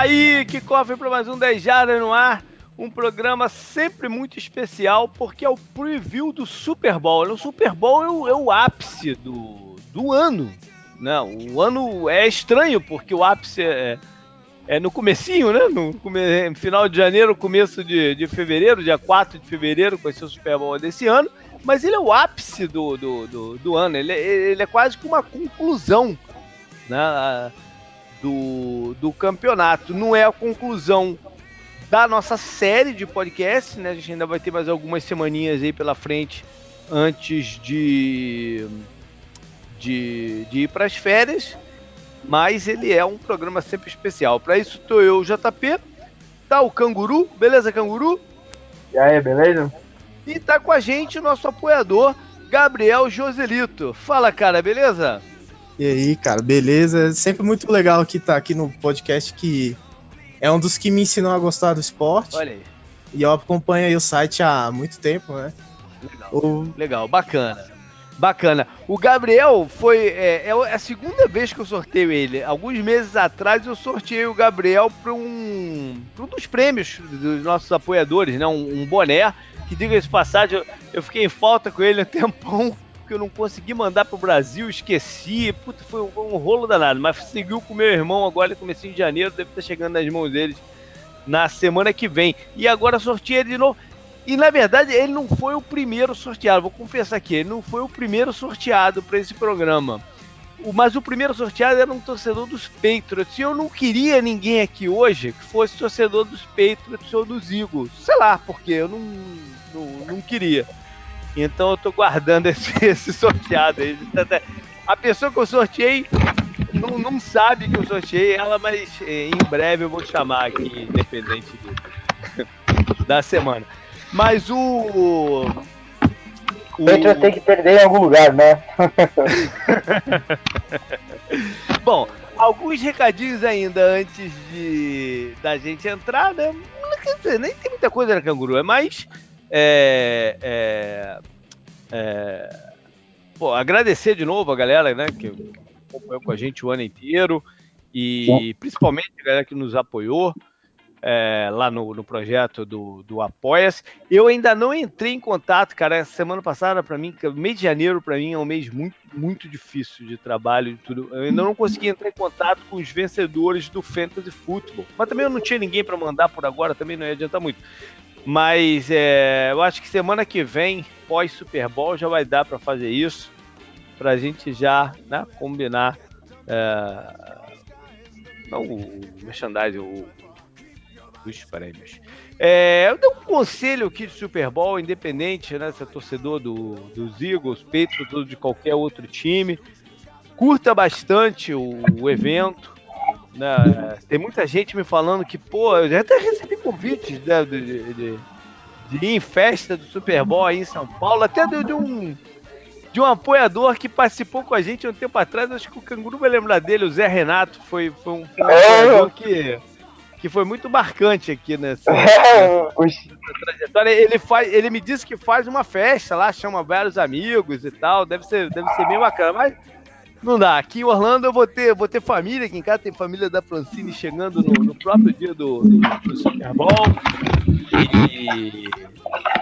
Aí, que cofre para mais um 10 Jardas no ar. Um programa sempre muito especial porque é o preview do Super Bowl. O Super Bowl é o, é o ápice do, do ano. Não, né? o ano é estranho porque o ápice é, é no comecinho, né? No final de janeiro, começo de, de fevereiro, dia 4 de fevereiro, com esse Super Bowl desse ano. Mas ele é o ápice do, do, do, do ano. Ele, ele é quase que uma conclusão. Né? Do, do campeonato. Não é a conclusão da nossa série de podcast, né? A gente ainda vai ter mais algumas semaninhas aí pela frente antes de, de, de ir para as férias, mas ele é um programa sempre especial. Para isso estou eu, JP, tá o Canguru, beleza, Canguru? E aí, beleza? E tá com a gente o nosso apoiador, Gabriel Joselito. Fala, cara, beleza? E aí, cara, beleza? Sempre muito legal que tá aqui no podcast que é um dos que me ensinou a gostar do esporte. Olha aí. E eu acompanho aí o site há muito tempo, né? Legal, o... legal bacana. Bacana. O Gabriel foi. É, é, a segunda vez que eu sorteio ele. Alguns meses atrás eu sorteei o Gabriel para um, um dos prêmios dos nossos apoiadores, né? Um, um boné. Que diga esse passagem, eu, eu, fiquei em falta com ele um tempão que eu não consegui mandar pro Brasil, esqueci. Puta, foi um, um rolo danado. Mas seguiu com meu irmão agora, comecinho de janeiro, deve estar chegando nas mãos deles na semana que vem. E agora sorteia de novo. E na verdade ele não foi o primeiro sorteado, vou confessar aqui, ele não foi o primeiro sorteado para esse programa. O, mas o primeiro sorteado era um torcedor dos Patriots. E eu não queria ninguém aqui hoje que fosse torcedor dos Patriots ou dos Eagles. Sei lá, porque eu não, não, não queria. Então eu tô guardando esse, esse sorteado aí. A pessoa que eu sorteei não, não sabe que eu sorteei ela, mas é, em breve eu vou chamar aqui, independente do, da semana. Mas o. O Petro tem que perder em algum lugar, né? Bom, alguns recadinhos ainda antes de da gente entrar, né? Quer dizer, nem tem muita coisa na canguru, é mais é, é, é, pô, agradecer de novo a galera né, que acompanhou com a gente o ano inteiro e Sim. principalmente a galera que nos apoiou é, lá no, no, projeto do, do Apoia-se. Eu ainda não entrei em contato, cara. Semana passada, para mim, mês de janeiro, para mim, é um mês muito, muito difícil de trabalho e tudo. Eu ainda não consegui entrar em contato com os vencedores do Fantasy Football. Mas também eu não tinha ninguém para mandar por agora, também não ia adiantar muito. Mas é, eu acho que semana que vem, pós Super Bowl, já vai dar para fazer isso, para a gente já né, combinar. É, não o merchandising, o, dos prêmios. É, eu dou um conselho aqui de Super Bowl, independente, né? Se é torcedor do, dos Eagles, Patriots ou de qualquer outro time. Curta bastante o, o evento. Né? Tem muita gente me falando que, pô, eu já até recebi convites né, de, de, de, de, ir em festa do Super Bowl aí em São Paulo, até de, de, um de um apoiador que participou com a gente um tempo atrás, acho que o Canguru vai lembrar dele, o Zé Renato, foi, foi um, um apoiador que, que foi muito marcante aqui nessa, nessa trajetória. Ele, faz, ele me disse que faz uma festa lá, chama vários amigos e tal, deve ser, deve ser bem bacana, mas não dá. Aqui em Orlando eu vou ter, vou ter família, aqui em casa tem família da Francine chegando no, no próprio dia do, do, Super Bowl. E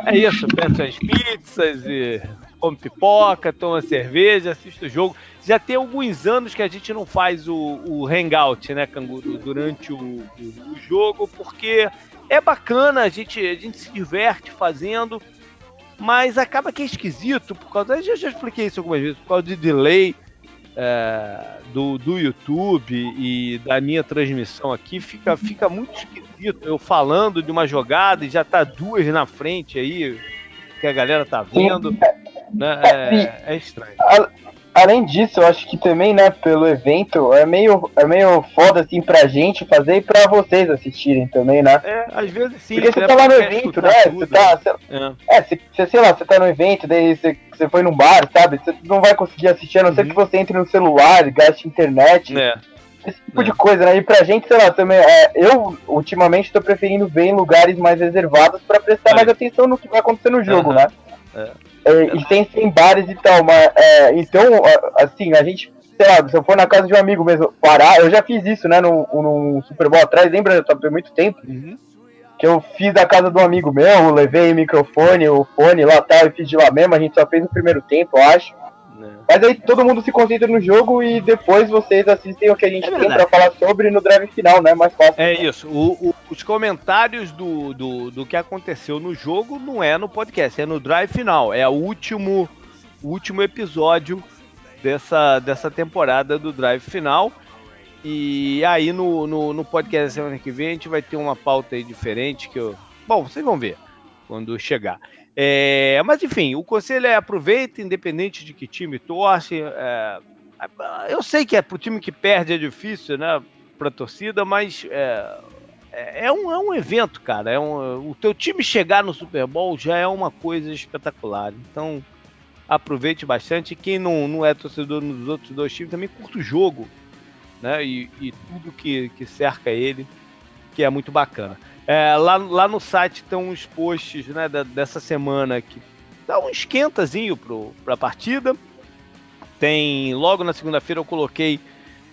é isso, peço as pizzas e come pipoca, toma cerveja, assiste o jogo. Já tem alguns anos que a gente não faz o, o hangout, né, Canguru, durante o, o, o jogo, porque é bacana, a gente, a gente se diverte fazendo, mas acaba que é esquisito, por causa. Eu já, já expliquei isso algumas vezes, por causa de delay é, do, do YouTube e da minha transmissão aqui, fica, fica muito esquisito eu falando de uma jogada e já tá duas na frente aí, que a galera tá vendo. Né? É, é estranho além disso, eu acho que também, né, pelo evento, é meio, é meio foda, assim, pra gente fazer e pra vocês assistirem também, né? É, às vezes sim. Porque você tá lá no evento, né? Tudo, você tá, né? é, você, é, sei lá, você tá no evento, daí você, você foi num bar, sabe? Você não vai conseguir assistir, a não uhum. ser que você entre no celular, gaste internet. É. Esse tipo é. de coisa, né? E pra gente, sei lá, também, é, eu ultimamente tô preferindo ver em lugares mais reservados pra prestar mais atenção no que vai acontecer no jogo, uhum. né? É. É, e tem, tem bares e tal, mas é, então, assim, a gente sei lá, se eu for na casa de um amigo mesmo, parar, eu já fiz isso, né, no, no Super Bowl atrás, lembra? Eu tava muito tempo. Uhum. Que eu fiz da casa de um amigo meu, levei o microfone, o fone lá tal, e fiz de lá mesmo, a gente só fez o primeiro tempo, eu acho. Mas aí todo mundo se concentra no jogo e depois vocês assistem o que a gente é tem pra falar sobre no drive final, né? Mais fácil. É isso. O, o, os comentários do, do, do que aconteceu no jogo não é no podcast, é no drive final. É o último, o último episódio dessa, dessa temporada do Drive Final. E aí no, no, no podcast da semana que vem a gente vai ter uma pauta aí diferente que eu. Bom, vocês vão ver quando chegar. É, mas enfim, o conselho é aproveita, independente de que time torce. É, eu sei que é pro time que perde é difícil, né? Pra torcida, mas é, é, é um, é um evento, cara. É um, o teu time chegar no Super Bowl já é uma coisa espetacular. Então, aproveite bastante. Quem não, não é torcedor nos outros dois times também curta o jogo, né? E, e tudo que, que cerca ele, que é muito bacana. É, lá, lá no site estão os posts né, da, dessa semana que dá um esquentazinho para a partida. Tem logo na segunda-feira eu coloquei.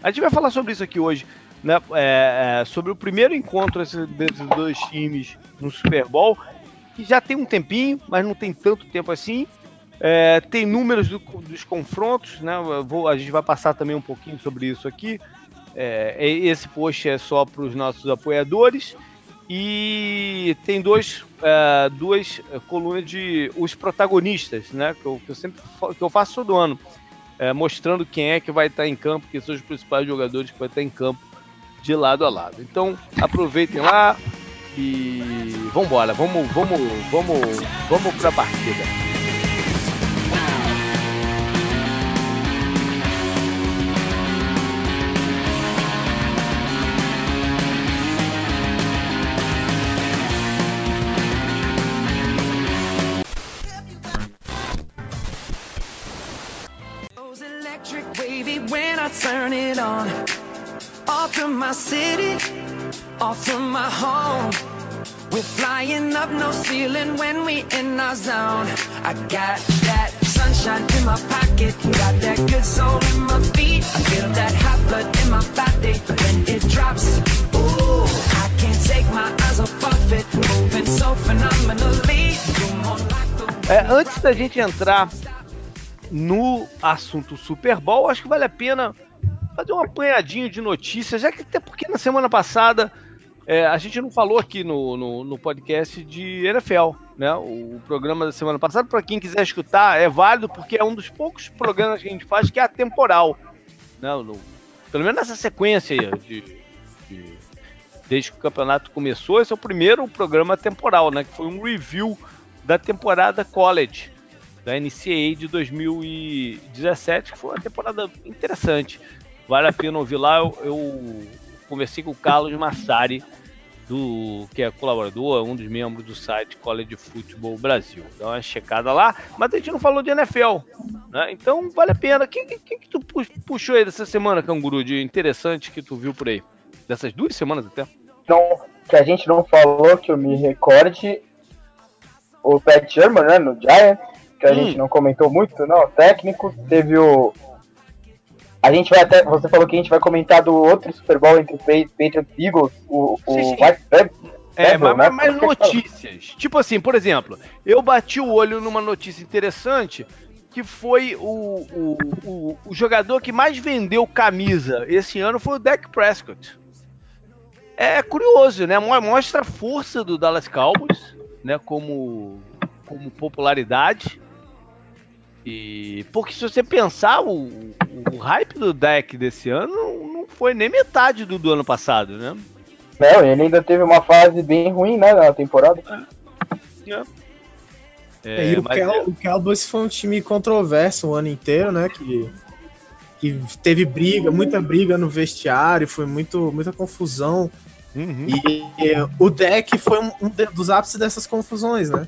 A gente vai falar sobre isso aqui hoje, né? É, é, sobre o primeiro encontro desses dois times no Super Bowl, que já tem um tempinho, mas não tem tanto tempo assim. É, tem números do, dos confrontos, né? Vou, a gente vai passar também um pouquinho sobre isso aqui. É, esse post é só para os nossos apoiadores. E tem dois, é, duas colunas de os protagonistas, né? Que eu, que eu sempre que eu faço todo ano, é, mostrando quem é que vai estar em campo, quem são os principais jogadores que vai estar em campo de lado a lado. Então aproveitem lá e vamos embora, vamos, vamos, vamos, vamos para a partida. On. Off from my city, off from my home. We're flying up no ceiling when we in our zone. I got that sunshine in my pocket, got that good soul in my feet. I feel that hot blood in my body when it drops. Ooh, I can't take my eyes off it, moving so phenomenally. É, antes da gente entrar no assunto Super Bowl, acho que vale a pena fazer um apanhadinho de notícias, já que até porque na semana passada é, a gente não falou aqui no, no, no, podcast de NFL, né? O, programa da semana passada, para quem quiser escutar, é válido porque é um dos poucos programas que a gente faz que é atemporal, né? No, pelo menos nessa sequência de, de, desde que o campeonato começou, esse é o primeiro programa temporal, né? Que foi um review da temporada college da NCAA de 2017, que foi uma temporada interessante. Vale a pena ouvir lá. Eu, eu conversei com o Carlos Massari, do, que é colaborador, um dos membros do site College Football Brasil. Dá uma checada lá, mas a gente não falou de NFL, né? Então vale a pena. O que, que, que, tu puxou aí dessa semana, Canguru, de interessante que tu viu por aí? Dessas duas semanas até? Não, que a gente não falou, que eu me recorde, o Pat Sherman, né, no Giants, que a hum. gente não comentou muito, não, técnico, teve o a gente vai até. Você falou que a gente vai comentar do outro Super Bowl entre Patriots e Eagles, o, o sim, sim. É, mas, né? mas notícias. Tipo assim, por exemplo, eu bati o olho numa notícia interessante que foi o, o, o, o jogador que mais vendeu camisa esse ano foi o Dak Prescott. É curioso, né? Mostra a força do Dallas Cowboys, né? Como, como popularidade. E porque se você pensar, o, o hype do deck desse ano não foi nem metade do, do ano passado, né? Não, ele ainda teve uma fase bem ruim, né, na temporada. É. É. É, e o, Cal, é... o Cowboys foi um time controverso o ano inteiro, né? Que, que teve briga, muita briga no vestiário, foi muito, muita confusão. Uhum. E, e, o deck foi um, um, dos ápices dessas confusões, né?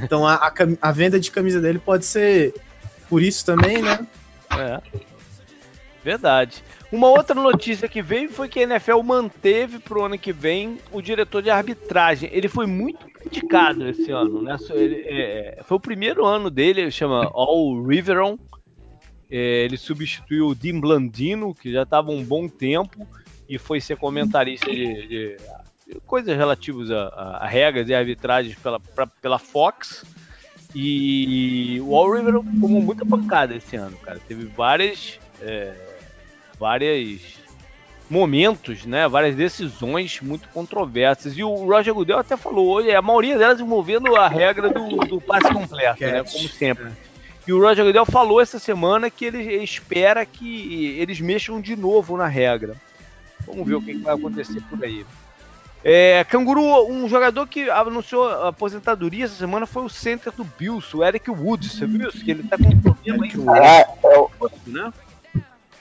Então a, a, a, venda de camisa dele pode ser por isso também, né? É. Verdade. Uma outra notícia que veio foi que a NFL manteve pro ano que vem o diretor de arbitragem. Ele foi muito criticado esse ano, né? Ele, é, foi o primeiro ano dele, ele chama All Riveron. É, ele substituiu o Dim Blandino, que já estava um bom tempo, e foi ser comentarista de, de, de coisas relativas a, a, regras e arbitragens pela, pra, pela Fox. E o All River tomou muita pancada esse ano, cara. Teve várias. É, várias momentos, né, várias decisões muito controversas. E o Roger Goodell até falou hoje, a maioria delas envolvendo a regra do, do passe completo, né, como sempre. E o Roger Goodell falou essa semana que ele espera que eles mexam de novo na regra. Vamos ver o que vai acontecer por aí. É, Canguru, um jogador que anunciou aposentadoria essa semana foi o center do Bills, o Eric Woods. Você viu isso? Que ele tá com um problema aí. Ah, é o... né?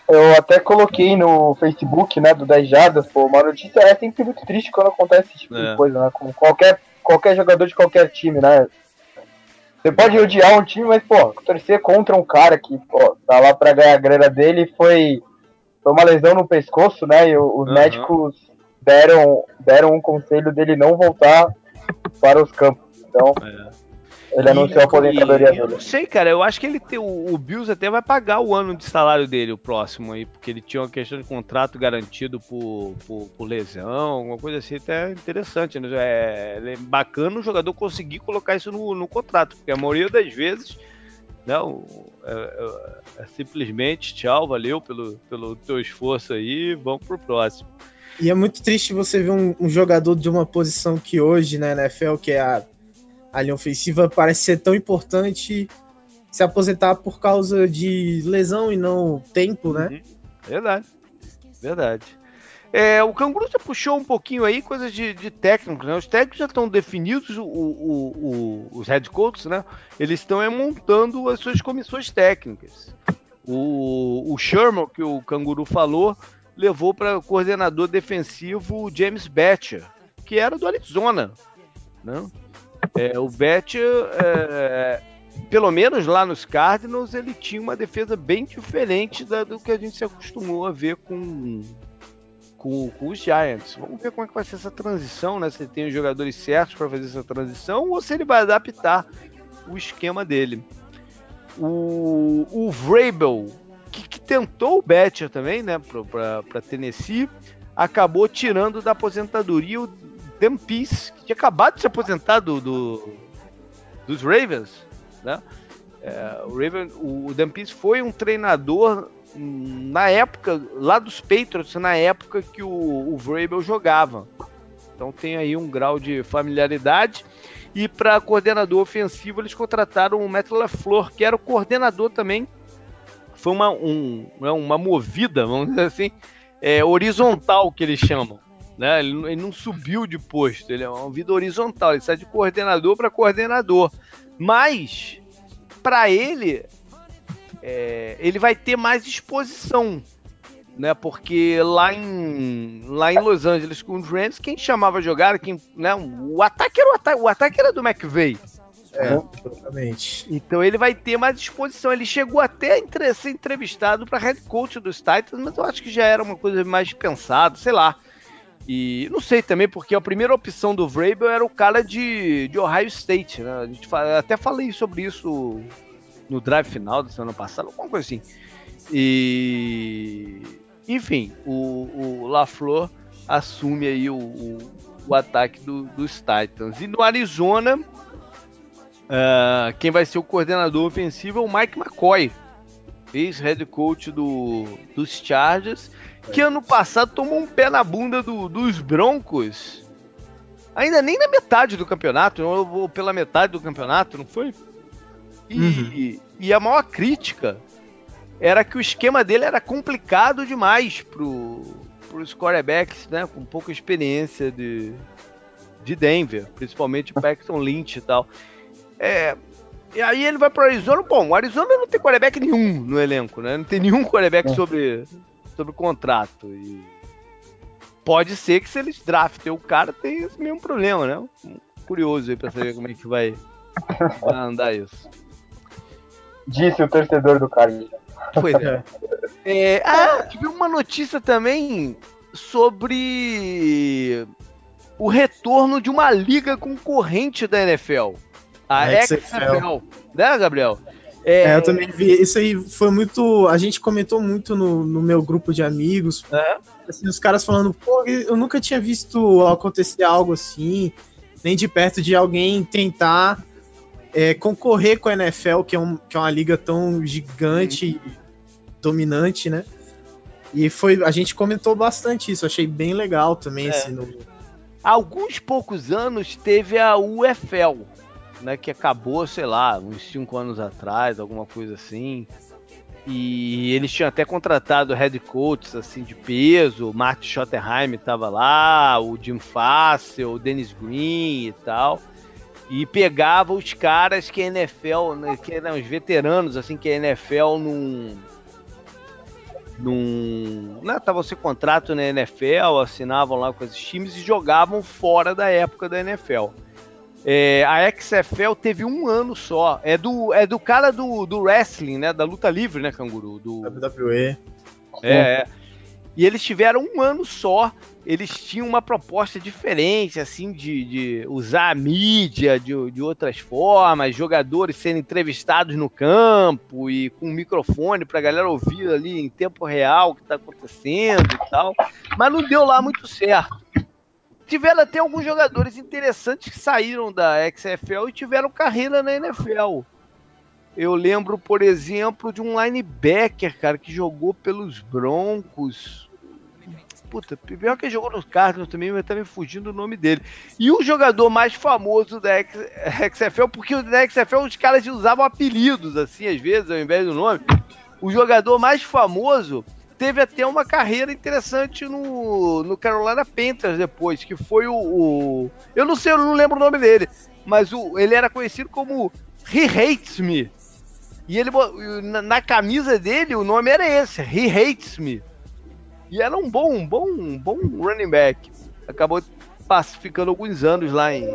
Eu até coloquei no Facebook, né, do 10 Jadas, pô, uma notícia é sempre muito triste quando acontece esse tipo é. de coisa, né, com qualquer, qualquer jogador de qualquer time, né. Você pode odiar um time, mas, pô, torcer contra um cara que, pô, tá lá pra ganhar a grana dele foi, foi uma lesão no pescoço, né, e os uhum. médicos deram, deram um conselho dele não voltar para os campos. Então, é. Ele anunciou a aposentadoria dele. Eu não sei, cara. Eu acho que ele tem. O, o Bills até vai pagar o ano de salário dele, o próximo aí, porque ele tinha uma questão de contrato garantido por, por, por lesão, alguma coisa assim, até interessante. Né? É, é bacana o jogador conseguir colocar isso no, no contrato, porque a maioria das vezes. Não, é, é, é, simplesmente tchau, valeu pelo, pelo teu esforço aí, vamos pro próximo. E é muito triste você ver um, um jogador de uma posição que hoje na NFL, que é a a linha ofensiva parece ser tão importante se aposentar por causa de lesão e não tempo, né? Uhum. Verdade. Verdade. É, o Canguru já puxou um pouquinho aí coisas de, de técnico, né? Os técnicos já estão definidos, o, o, o, os head coaches, né? Eles estão é, montando as suas comissões técnicas. O, o Sherman, que o Canguru falou, levou para coordenador defensivo James Batcher, que era do Arizona, né? É, o Bet, é, pelo menos lá nos Cardinals, ele tinha uma defesa bem diferente da, do que a gente se acostumou a ver com, com, com, os Giants. Vamos ver como é que vai ser essa transição, né? Se ele tem os jogadores certos para fazer essa transição ou se ele vai adaptar o esquema dele. O, o Vrabel, que, que tentou o Betcher também, né, para Tennessee, acabou tirando da aposentadoria o Peace, que tinha acabado de se aposentar do, do dos Ravens, né? É, o, Raven, o Peace foi um treinador na época, lá dos Patriots, na época que o, o Vrabel jogava. Então tem aí um grau de familiaridade. E para coordenador ofensivo, eles contrataram o Matt LaFleur, que era o coordenador também. Foi uma, um, né, uma movida, vamos dizer assim, é, horizontal que eles chamam. Né? Ele, ele não subiu de posto, ele é uma vida horizontal, ele sai de coordenador para coordenador. Mas, para ele, é, ele vai ter mais exposição, né? Porque lá em, lá em Los Angeles com os Rams, quem chamava jogar, quem, né? O ataque era o o ataque era do McVeigh. É, né? exatamente. Então ele vai ter mais exposição. Ele chegou até a ser entrevistado para head coach dos Titans, mas eu acho que já era uma coisa mais pensada, sei lá. E não sei também, porque a primeira opção do Vrabel era o cara de, de Ohio State, né? A gente fala, até falei sobre isso no drive final da semana passada, alguma coisa assim. E enfim, o, o LaFleur assume aí o, o, o ataque do, dos Titans. E no Arizona, uh, quem vai ser o coordenador ofensivo é o Mike McCoy, ex-head coach do, dos Chargers que ano passado tomou um pé na bunda do, dos Broncos. Ainda nem na metade do campeonato, ou pela metade do campeonato, não foi? E, uhum. e a maior crítica era que o esquema dele era complicado demais pro, os quarterbacks, né, com pouca experiência de, de Denver, principalmente o Paxton Lynch e tal. É, e aí ele vai pro Arizona, bom, o Arizona não tem quarterback nenhum no elenco, né? Não tem nenhum quarterback é. sobre, sobre contrato. E pode ser que se eles draftem o cara, tem esse mesmo problema, né? Curioso aí pra saber como é que vai, vai andar isso. Disse o torcedor do cara. Pois é. é. Ah, tive uma notícia também sobre o retorno de uma liga concorrente da NFL. A XFL, né, Gabriel? É, é, eu também vi. Isso aí foi muito. A gente comentou muito no, no meu grupo de amigos. É? Assim, os caras falando, pô, eu nunca tinha visto acontecer algo assim, nem de perto de alguém tentar é, concorrer com a NFL, que é, um, que é uma liga tão gigante e dominante, né? E foi, a gente comentou bastante isso, achei bem legal também. É. Assim, no... Há alguns poucos anos teve a UFL, né, que acabou, sei lá, uns 5 anos atrás, alguma coisa assim. E eles tinham até contratado head coaches assim de peso, o Martin Schottenheim estava lá, o Jim Fassel, o Dennis Green e tal. E pegava os caras que a NFL, né, que eram os veteranos, assim, que a NFL não num. Né, tava sem contrato na NFL, assinavam lá com esses times e jogavam fora da época da NFL. É, a XFL teve um ano só. É do, é do cara do, do wrestling, né? Da luta livre, né, Canguru? Do... WWE. É, é. E eles tiveram um ano só. Eles tinham uma proposta diferente, assim, de, de usar a mídia de, de outras formas, jogadores sendo entrevistados no campo e com um microfone para a galera ouvir ali em tempo real o que está acontecendo e tal. Mas não deu lá muito certo. Tiveram até alguns jogadores interessantes que saíram da XFL e tiveram carreira na NFL. Eu lembro, por exemplo, de um linebacker, cara, que jogou pelos Broncos Puta, pior que jogou nos Cardinals também, mas tá me fugindo o nome dele. E o jogador mais famoso da XFL, porque na XFL os caras usavam apelidos, assim, às vezes, ao invés do nome. O jogador mais famoso teve até uma carreira interessante no, no Carolina Panthers depois, que foi o, o, Eu não sei, eu não lembro o nome dele, mas o, ele era conhecido como He Hates Me. E ele na, na camisa dele o nome era esse, He Hates Me. E era um bom, um bom, um bom running back. Acabou pacificando alguns anos lá em,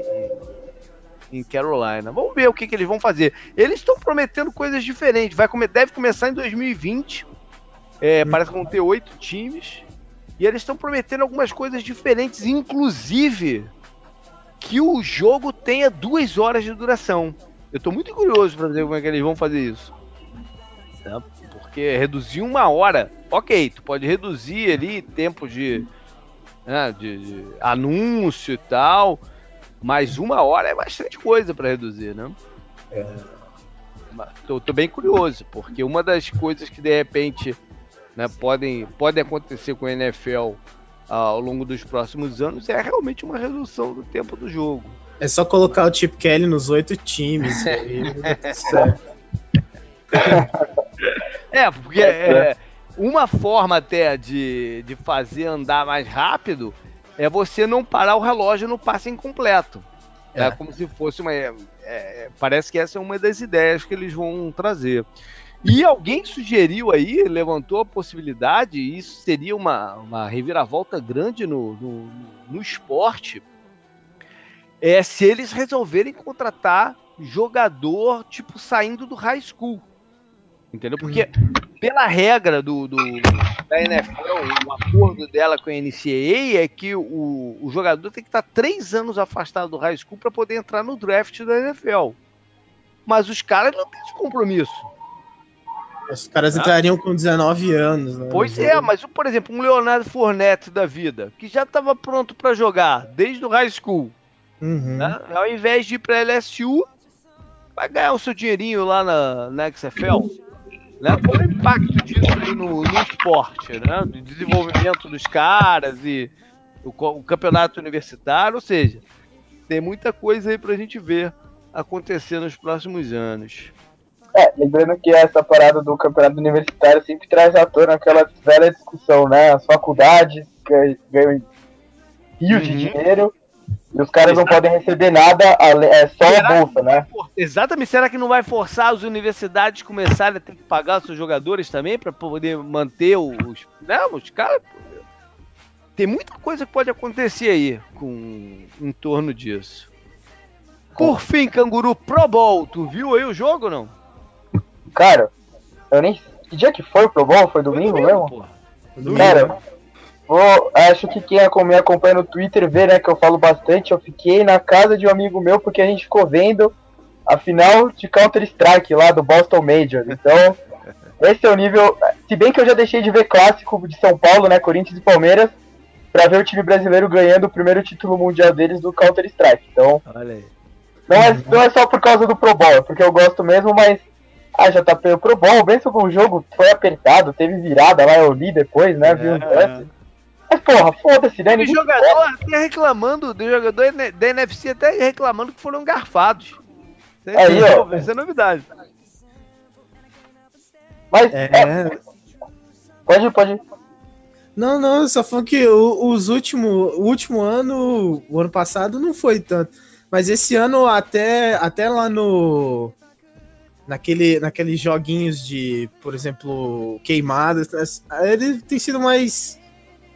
em Carolina. Vamos ver o que, que eles vão fazer. Eles estão prometendo coisas diferentes. Vai deve começar em 2020. É, parece que vão ter oito times. E eles estão prometendo algumas coisas diferentes, inclusive que o jogo tenha duas horas de duração. Eu estou muito curioso para ver como é que eles vão fazer isso. Tá? Porque reduzir uma hora ok, tu pode reduzir ali tempo de, né, de, de anúncio e tal, mas uma hora é bastante coisa para reduzir, né? É. Tô, tô, bem curioso, porque uma das coisas que de repente né, podem, podem acontecer com a NFL ao longo dos próximos anos é realmente uma redução do tempo do jogo. É só colocar o Chip Kelly nos oito times. é, porque é, uma forma até de, de fazer andar mais rápido é você não parar o relógio no passe incompleto. É, é como se fosse uma. É, é, parece que essa é uma das ideias que eles vão trazer. E alguém sugeriu aí, levantou a possibilidade, e isso seria uma, uma reviravolta grande no, no, no esporte, é se eles resolverem contratar jogador, tipo, saindo do high school. Entendeu? Porque, pela regra do, do, da NFL, o acordo dela com a NCAA é que o, o jogador tem que estar três anos afastado do high school para poder entrar no draft da NFL. Mas os caras não têm esse compromisso. Os caras entrariam com 19 anos. Né? Pois é, mas, por exemplo, um Leonardo Fournette da vida, que já estava pronto para jogar desde o high school, uhum. né? ao invés de ir para LSU, vai ganhar o seu dinheirinho lá na, na XFL. Né? Qual o impacto disso aí no, no esporte, né? Do desenvolvimento dos caras e o, o, campeonato universitário, ou seja, tem muita coisa aí pra gente ver acontecer nos próximos anos. É, lembrando que essa parada do campeonato universitário sempre traz à tona aquela velha discussão, né? As faculdades ganham rios uhum. de dinheiro e os caras não podem receber nada, é só Será a bolsa, né? Exatamente. Será que não vai forçar as universidades a começarem a ter que pagar os seus jogadores também para poder manter os, né, os caras? Tem muita coisa que pode acontecer aí com em torno disso. Por fim, Canguru Pro Bowl, tu viu aí o jogo ou não? Cara, eu nem. Que dia que foi o Pro Bowl? Foi domingo, foi domingo mesmo? Domingo, Cara? Vou, acho que quem me acompanha no Twitter vê, né, que eu falo bastante. Eu fiquei na casa de um amigo meu porque a gente ficou vendo a final de Counter-Strike lá do Boston Major. Então, esse é o nível. Se bem que eu já deixei de ver clássico de São Paulo, né? Corinthians e Palmeiras, para ver o time brasileiro ganhando o primeiro título mundial deles do Counter-Strike. Então. Não é, não é só por causa do Pro Bowl, é porque eu gosto mesmo, mas. Ah, JP, o Pro Bowl, bem sobre o jogo foi apertado, teve virada lá, eu li depois, né? Vi um é. Mas, porra, foda-se, né? O jogador até reclamando, do jogador da NFC até reclamando que foram garfados. É, aí, ó. Isso é novidade. Mas. É... é... Pode ir, pode ir. Não, não, só falando que o, os últimos, o último ano, o ano passado não foi tanto. Mas esse ano, até, até lá no. Naquele, naqueles joguinhos de, por exemplo, queimadas, ele tem sido mais.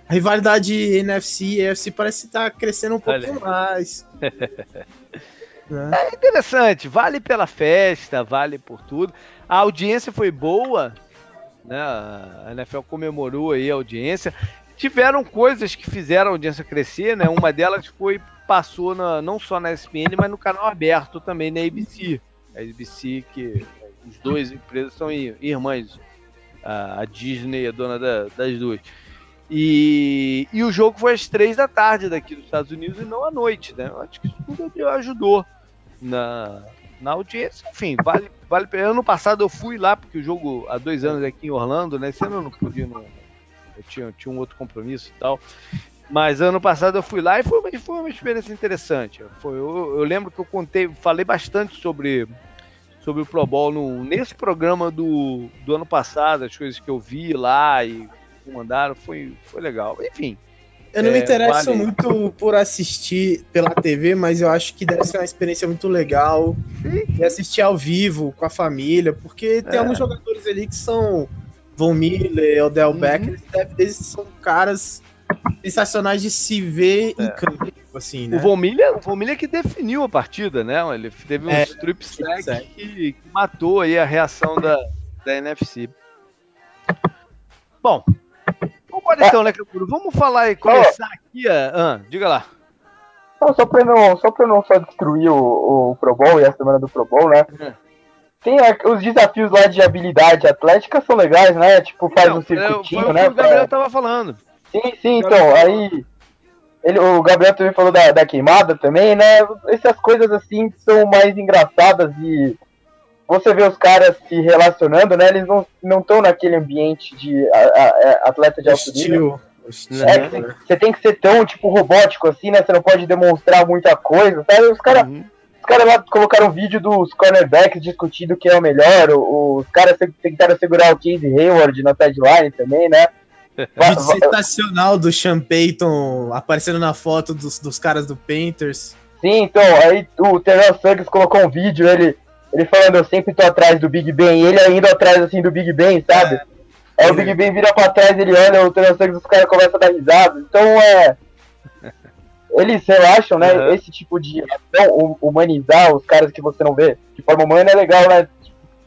A rivalidade NFC e EFC parece estar tá crescendo um pouco Olha. mais. né? É interessante, vale pela festa, vale por tudo. A audiência foi boa, né? A NFL comemorou aí a audiência. Tiveram coisas que fizeram a audiência crescer, né? Uma delas foi passou na, não só na ESPN, mas no canal aberto também na ABC. A ABC que os dois empresas são irmãs. A, Disney é dona da, das duas. E, e o jogo foi às três da tarde daqui dos Estados Unidos e não à noite, né? Eu acho que isso tudo ajudou na, na audiência. Enfim, vale, vale. Ano passado eu fui lá, porque o jogo há dois anos aqui em Orlando, né? Esse eu não pude, não, eu tinha, tinha um outro compromisso e tal. Mas ano passado eu fui lá e foi uma, foi uma experiência interessante. Foi, eu, eu, lembro que eu contei, falei bastante sobre, sobre o Pro Bowl no, nesse programa do, do ano passado, as coisas que eu vi lá e mandaram, foi, foi legal. Enfim, eu não é, me interesso vale. muito por assistir pela TV, mas eu acho que deve ser uma experiência muito legal e assistir ao vivo com a família, porque tem é. alguns jogadores ali que são Von Miller, Odell uhum. Beck, eles, são caras sensacionais de se ver é. em campo, assim, né? O Von Miller, o Von Miller que definiu a partida, né? Ele teve um é, strip sack que, que matou aí a reação da, da NFC. Bom, Vamos então, né? Vamos falar e começar aqui. Ah, diga lá. Não, só pra não, só pra não só destruir o, o Pro Bowl e a semana do Pro Bowl, né? É. Tem a, os desafios lá de habilidade atlética são legais, né? Tipo, faz não, um circuitinho, foi, foi né? O Gabriel pra... tava falando. Sim, sim, então, aí. Ele, o Gabriel também falou da, da queimada também, né? Essas coisas assim são mais engraçadas e você vê os caras se relacionando, né? Eles não estão naquele ambiente de a, a, atleta de alto nível. É, você, você tem que ser tão, tipo, robótico assim, né? Você não pode demonstrar muita coisa, sabe? Os caras uhum. Os caras lá colocaram um vídeo dos cornerbacks discutindo quem é o melhor. Os caras tentaram segurar o Casey Hayward na sideline também, né? Vídeo sensacional do Sean Payton aparecendo na foto dos, dos caras do Painters. Sim, então, aí o Terrell Suggs colocou um vídeo, ele ele falando, eu sempre tô atrás do Big Ben, e ele indo atrás assim do Big Ben, sabe? É. Aí o Big Ben vira pra trás, ele olha, o Transação os caras começam a dar risada. Então é. Eles relaxam, né? Uhum. Esse tipo de ação, humanizar os caras que você não vê. De forma humana é legal, né?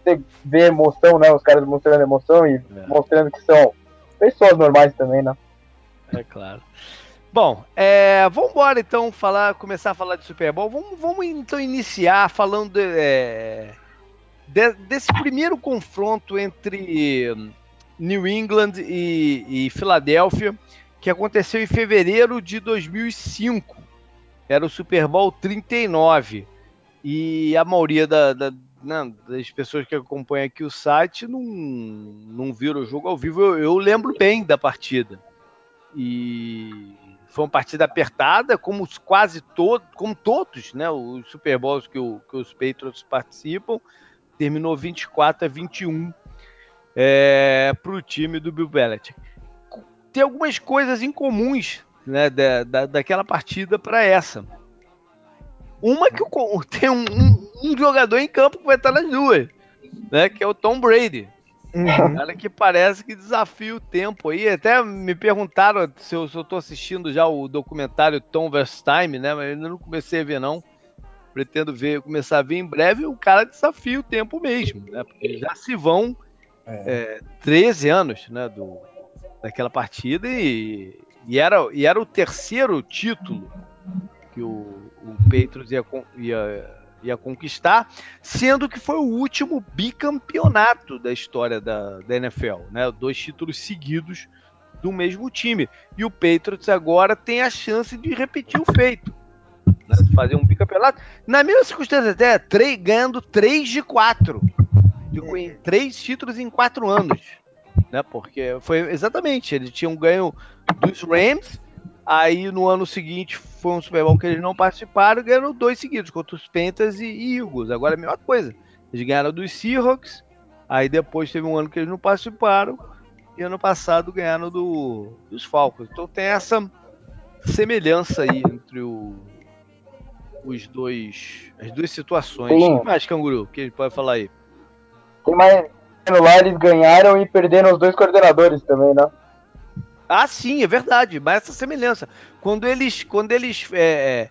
Você vê emoção, né? Os caras mostrando emoção e é. mostrando que são pessoas normais também, né? É claro. Bom, é, vamos embora então falar, começar a falar de Super Bowl. Vamos, vamos então iniciar falando é, de, desse primeiro confronto entre New England e, e Filadélfia, que aconteceu em fevereiro de 2005. Era o Super Bowl 39. E a maioria da, da, né, das pessoas que acompanham aqui o site não, não viram o jogo ao vivo. Eu, eu lembro bem da partida. E foi uma partida apertada, como quase todos, como todos, né? Os Super Bowls que, o, que os Patriots participam, terminou 24 a 21 é, para o time do Bill Belichick. Tem algumas coisas incomuns né, da, da, daquela partida para essa. Uma que o, tem um, um, um, jogador em campo que vai estar nas duas, né, que é o Tom Brady. Uhum. Cara que parece que desafia o tempo aí. Até me perguntaram se eu, estou assistindo já o documentário Tom vs Time, né? Mas ainda não comecei a ver, não. Pretendo ver, começar a ver em breve. O cara desafia o tempo mesmo, né? Porque já se vão é. É, 13 anos, né? Do, daquela partida e, e, era, e era o terceiro título que o, o Patriots ia, ia, ia conquistar, sendo que foi o último bicampeonato da história da, da NFL, né? Dois títulos seguidos do mesmo time. E o Patriots agora tem a chance de repetir o feito. Né? Fazer um bicampeonato. Na mesma circunstância, até três, ganhando 3 de 4. Três títulos em quatro anos. Né? Porque foi exatamente, eles tinham ganho dos Rams Aí no ano seguinte foi um Super Bowl que eles não participaram, ganharam dois seguidos contra os Panthers e, Eagles. Agora é a mesma coisa. Eles ganharam dos Seahawks, aí depois teve um ano que eles não participaram e ano passado ganharam do, dos Falcons. Então tem essa semelhança aí entre o, os dois, as duas situações. O que mais, Canguru? O que a gente pode falar aí? Tem mais lá eles ganharam e perderam os dois coordenadores também, né? Ah, sim, é verdade. Mas essa semelhança. Quando eles, quando eles, é, é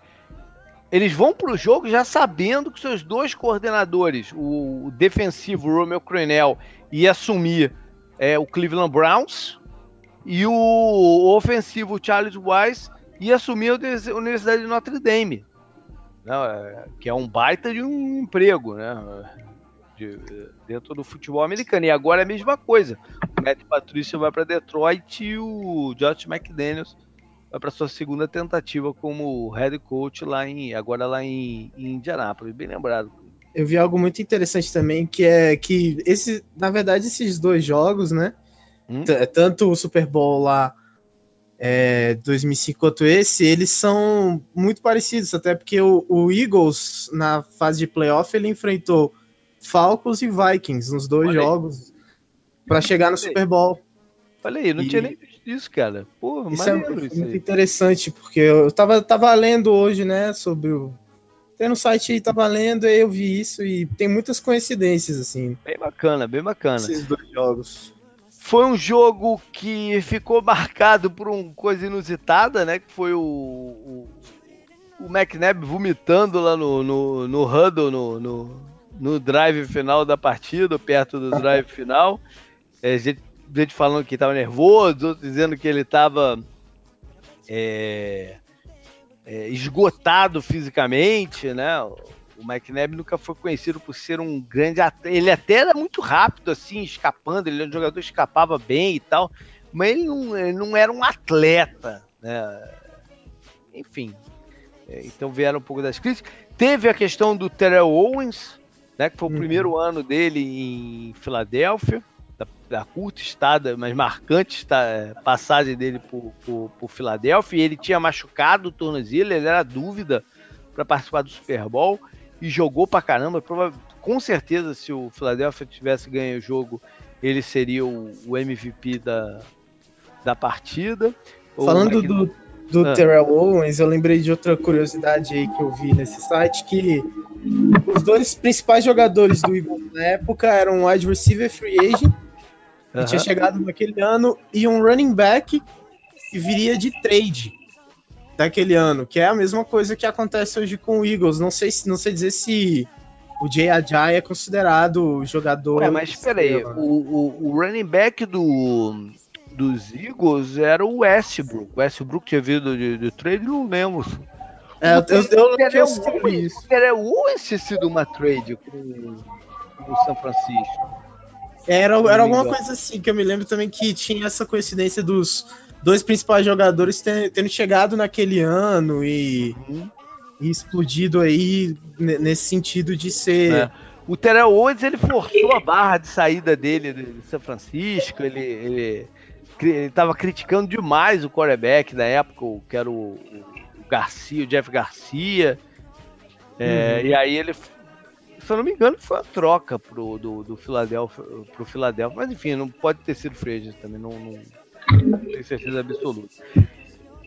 eles vão para o jogo já sabendo que seus dois coordenadores, o, defensivo Romeo Crennel, ia assumir é, o Cleveland Browns e o ofensivo Charles Wise ia assumir a Universidade de Notre Dame, né, que é um baita de um emprego, né? De, dentro do futebol americano. E agora é a mesma coisa. O Matt Patrício vai para Detroit e o Josh McDaniels vai para sua segunda tentativa como head coach lá em agora lá em, em Indianápolis. Bem lembrado. Eu vi algo muito interessante também que é que esse, na verdade, esses dois jogos, né? Hum? Tanto o Super Bowl lá é, 2005 quanto esse, eles são muito parecidos, até porque o, o, Eagles, na fase de playoff, ele enfrentou Falcons e Vikings nos dois Olha jogos para chegar no Super Bowl. Olha aí, não e... tinha nem visto isso, cara. Porra, isso é muito aí. interessante, porque eu tava, tava lendo hoje, né, sobre o. Tem no site aí, tava lendo, aí eu vi isso e tem muitas coincidências, assim. Bem bacana, bem bacana. Esses dois jogos. Foi um jogo que ficou marcado por uma coisa inusitada, né? Que foi o, o, o McNabb vomitando lá no, no, no huddle, no, no, no drive final da partida, perto do drive final. É, gente, gente falando que estava nervoso, outros dizendo que ele estava é, é, esgotado fisicamente, né? O McNabb nunca foi conhecido por ser um grande atleta. Ele até era muito rápido, assim, escapando. Ele era um jogador que escapava bem e tal. Mas ele não, ele não era um atleta, né? Enfim. É, então vieram um pouco das críticas. Teve a questão do Terrell Owens, né? Que foi o uhum. primeiro ano dele em Filadélfia, da, da curta estada, mas marcante é, passagem dele por, por, por Filadélfia. E ele tinha machucado o tornozelo, ele era dúvida para participar do Super Bowl e jogou pra caramba. Com certeza, se o Philadelphia tivesse ganho o jogo, ele seria o, o MVP da, da partida. Falando do, do ah. Terrell Owens, eu lembrei de outra curiosidade aí que eu vi nesse site, que os dois principais jogadores do Eagles na época eram um wide receiver free agent, que tinha chegado naquele ano, e um running back que viria de trade daquele ano, que é a mesma coisa que acontece hoje com o Eagles. Não sei, não sei dizer se o Jay Ajay é considerado jogador. É, mas espera aí, o, o, o running back do, dos Eagles era o Westbrook. O Westbrook tinha vindo de, de trade, não lembro. É, eu, eu, eu tinha sido isso. Era o tinha sido uma trade com o São Francisco. Era, era alguma coisa assim, que eu me lembro também que tinha essa coincidência dos dois principais jogadores tendo chegado naquele ano e, uhum. e explodido aí nesse sentido de ser. É. O Terrell Owens ele forçou a barra de saída dele de São Francisco, ele, ele ele estava criticando demais o quarterback da época, que era o, o Garcia, o Jeff Garcia. É, uhum. E aí ele, se eu não me engano, foi uma troca pro, do, do Philadelphia, pro Philadelphia. Mas enfim, não pode ter sido Freire também, não, não, não, tenho certeza absoluta.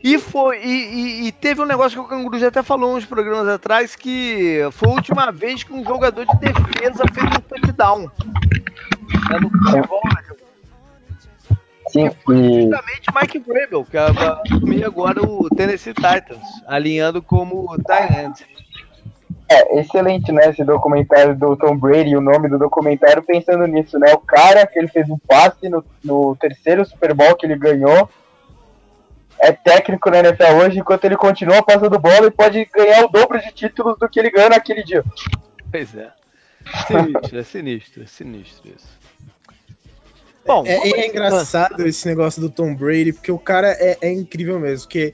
E, foi, e, e, e, teve um negócio que o Canguru já até falou uns programas atrás, que foi a última vez que um jogador de defesa fez um touchdown. Né, no futebol, Sim, e... justamente Mike Vrabel, que vai assumir agora o Tennessee Titans, alinhando como Tyrant. É, excelente, né, esse documentário do Tom Brady, o nome do documentário, pensando nisso, né, o cara que ele fez um passe no, no terceiro Super Bowl que ele ganhou, é técnico na NFL hoje, enquanto ele continua passando bola e pode ganhar o dobro de títulos do que ele ganhou naquele dia. Pois é. Sinistro, é sinistro, é sinistro isso. Bom, é, é, engraçado esse negócio do Tom Brady, porque o cara é, é incrível mesmo. Porque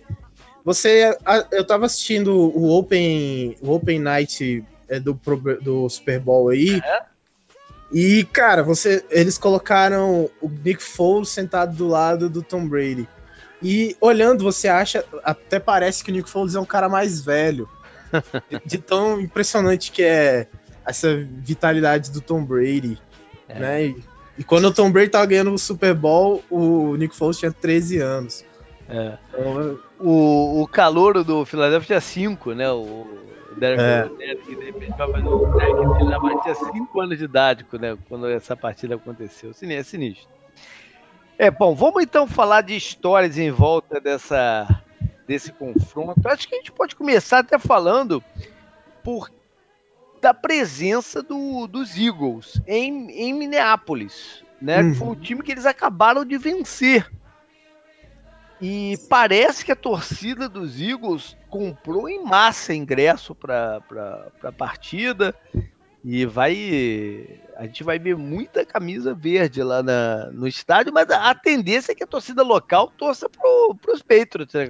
você. Eu tava assistindo o Open, o Open Night é, do, do Super Bowl aí. É? E, cara, você, eles colocaram o Nick Foles sentado do lado do Tom Brady. E olhando, você acha. Até parece que o Nick Foles é um cara mais velho. de tão impressionante que é essa vitalidade do Tom Brady. É. Né? E, e, quando o Tom Brady tava ganhando o Super Bowl, o Nick Foles tinha 13 anos. É. Então, o, o calor do Philadelphia tinha 5, né? O Derek é. que de repente vai fazer o track ele já tinha 5 anos de idade né, quando essa partida aconteceu. É sinistro. É, bom, vamos então falar de histórias em volta dessa, desse confronto. Acho que a gente pode começar até falando por, da presença do, dos Eagles em, em Minneapolis. Né? Uhum. Foi o time que eles acabaram de vencer. E parece que a torcida dos Eagles comprou em massa ingresso para a partida. E vai. A gente vai ver muita camisa verde lá na, no estádio, mas a, a tendência é que a torcida local torça para os Patriots, né?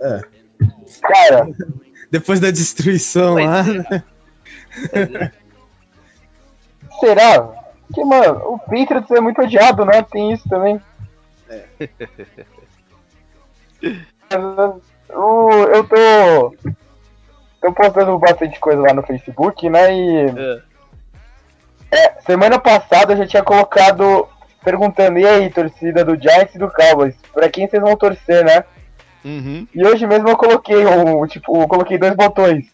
É. Cara. Depois da destruição lá. É. Né? Será? Que, mano, o Patriots é muito odiado, né? Tem isso também. É. eu, eu tô. Tô postando bastante coisa lá no Facebook, né? E. É. É, semana passada eu já tinha colocado perguntando, e aí, torcida do Giants e do Cowboys, pra quem vocês vão torcer, né? Uhum. E hoje mesmo eu coloquei um, tipo, eu coloquei dois botões.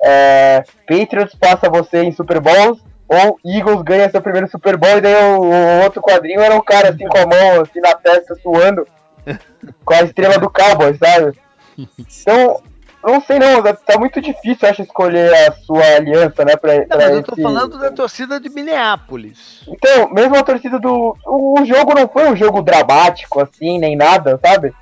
É, Patriots passa você em Super Bowls ou Eagles ganha seu primeiro Super Bowl e daí o, o, outro quadrinho era um cara assim com a mão assim na testa suando com a estrela do Cowboys, sabe? Então, não sei não, tá muito difícil, acho, escolher a sua aliança, né? Pra, não, pra mas esse... eu tô falando da torcida de Minneapolis. Então, mesmo a torcida do. O, o jogo não foi um jogo dramático, assim, nem nada, sabe?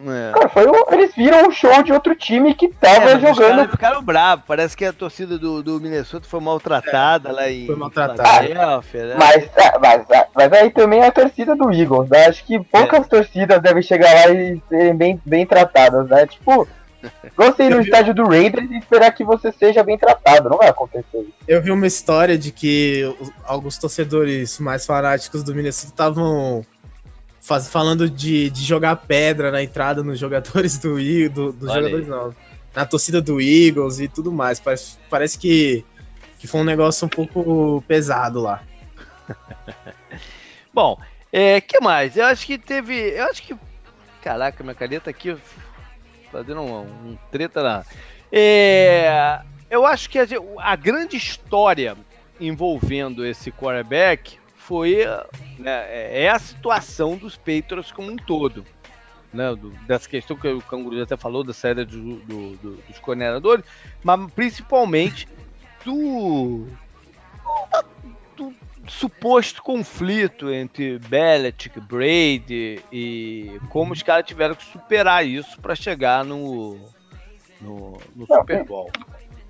É. Cara, foi eles viram um show de outro time que tava é, jogando. Os ficaram bravos. Parece que a torcida do, do Minnesota foi maltratada é, lá em. Foi maltratada. né? mas, é, mas, é, mas aí também é a torcida do Eagles, né? Acho que poucas é. torcidas devem chegar lá e serem bem, bem tratadas, né? Tipo. Você ir no estádio do Raiders e esperar que você seja bem tratado, não vai acontecer isso. Eu vi uma história de que alguns torcedores mais fanáticos do Minnesota estavam faz, falando de, de jogar pedra na entrada nos jogadores do do, dos jogadores não, na torcida do Eagles e tudo mais. Parece, parece que, que foi um negócio um pouco pesado lá. Bom, é, que mais? Eu acho que teve, eu acho que, caraca, minha caneta aqui fazendo um, um treta lá. É, eu acho que a, a grande história envolvendo esse quarterback foi né, é, é a situação dos Patriots como um todo. Né, do, dessa questão que o Canguru até falou, da saída do, do, do, dos coordenadores, mas principalmente do, do, suposto conflito entre Belichick, Brady e como os caras tiveram que superar isso para chegar no, no, no Super Bowl.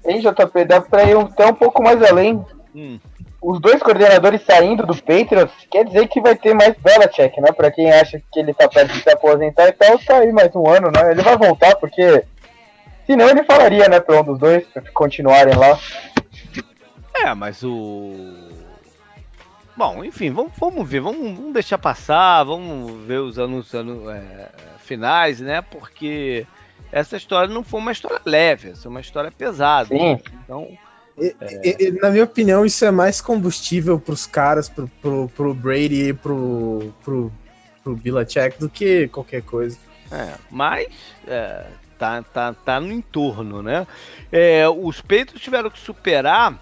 Hein, JP, dá para ir até um pouco mais além. Hum os dois coordenadores saindo do Patriots, quer dizer que vai ter mais Belichick, né? Pra quem acha que ele tá perto de se aposentar e tal, tá aí mais um ano, né? Ele vai voltar, porque senão ele falaria, né, pra um dos dois continuarem lá. É, mas o. Bom, enfim, vamos, vamos ver, vamos, vamos deixar passar, vamos ver os anos, anos é, finais, né? Porque essa história não foi uma história leve, essa é uma história pesada. Sim. Então, é. na minha opinião, isso é mais combustível pros caras, pro, pro, pro Brady e pro, pro, pro Belichick do que qualquer coisa. É, mas é, tá, tá, tá no entorno, né? É, os Peitos tiveram que superar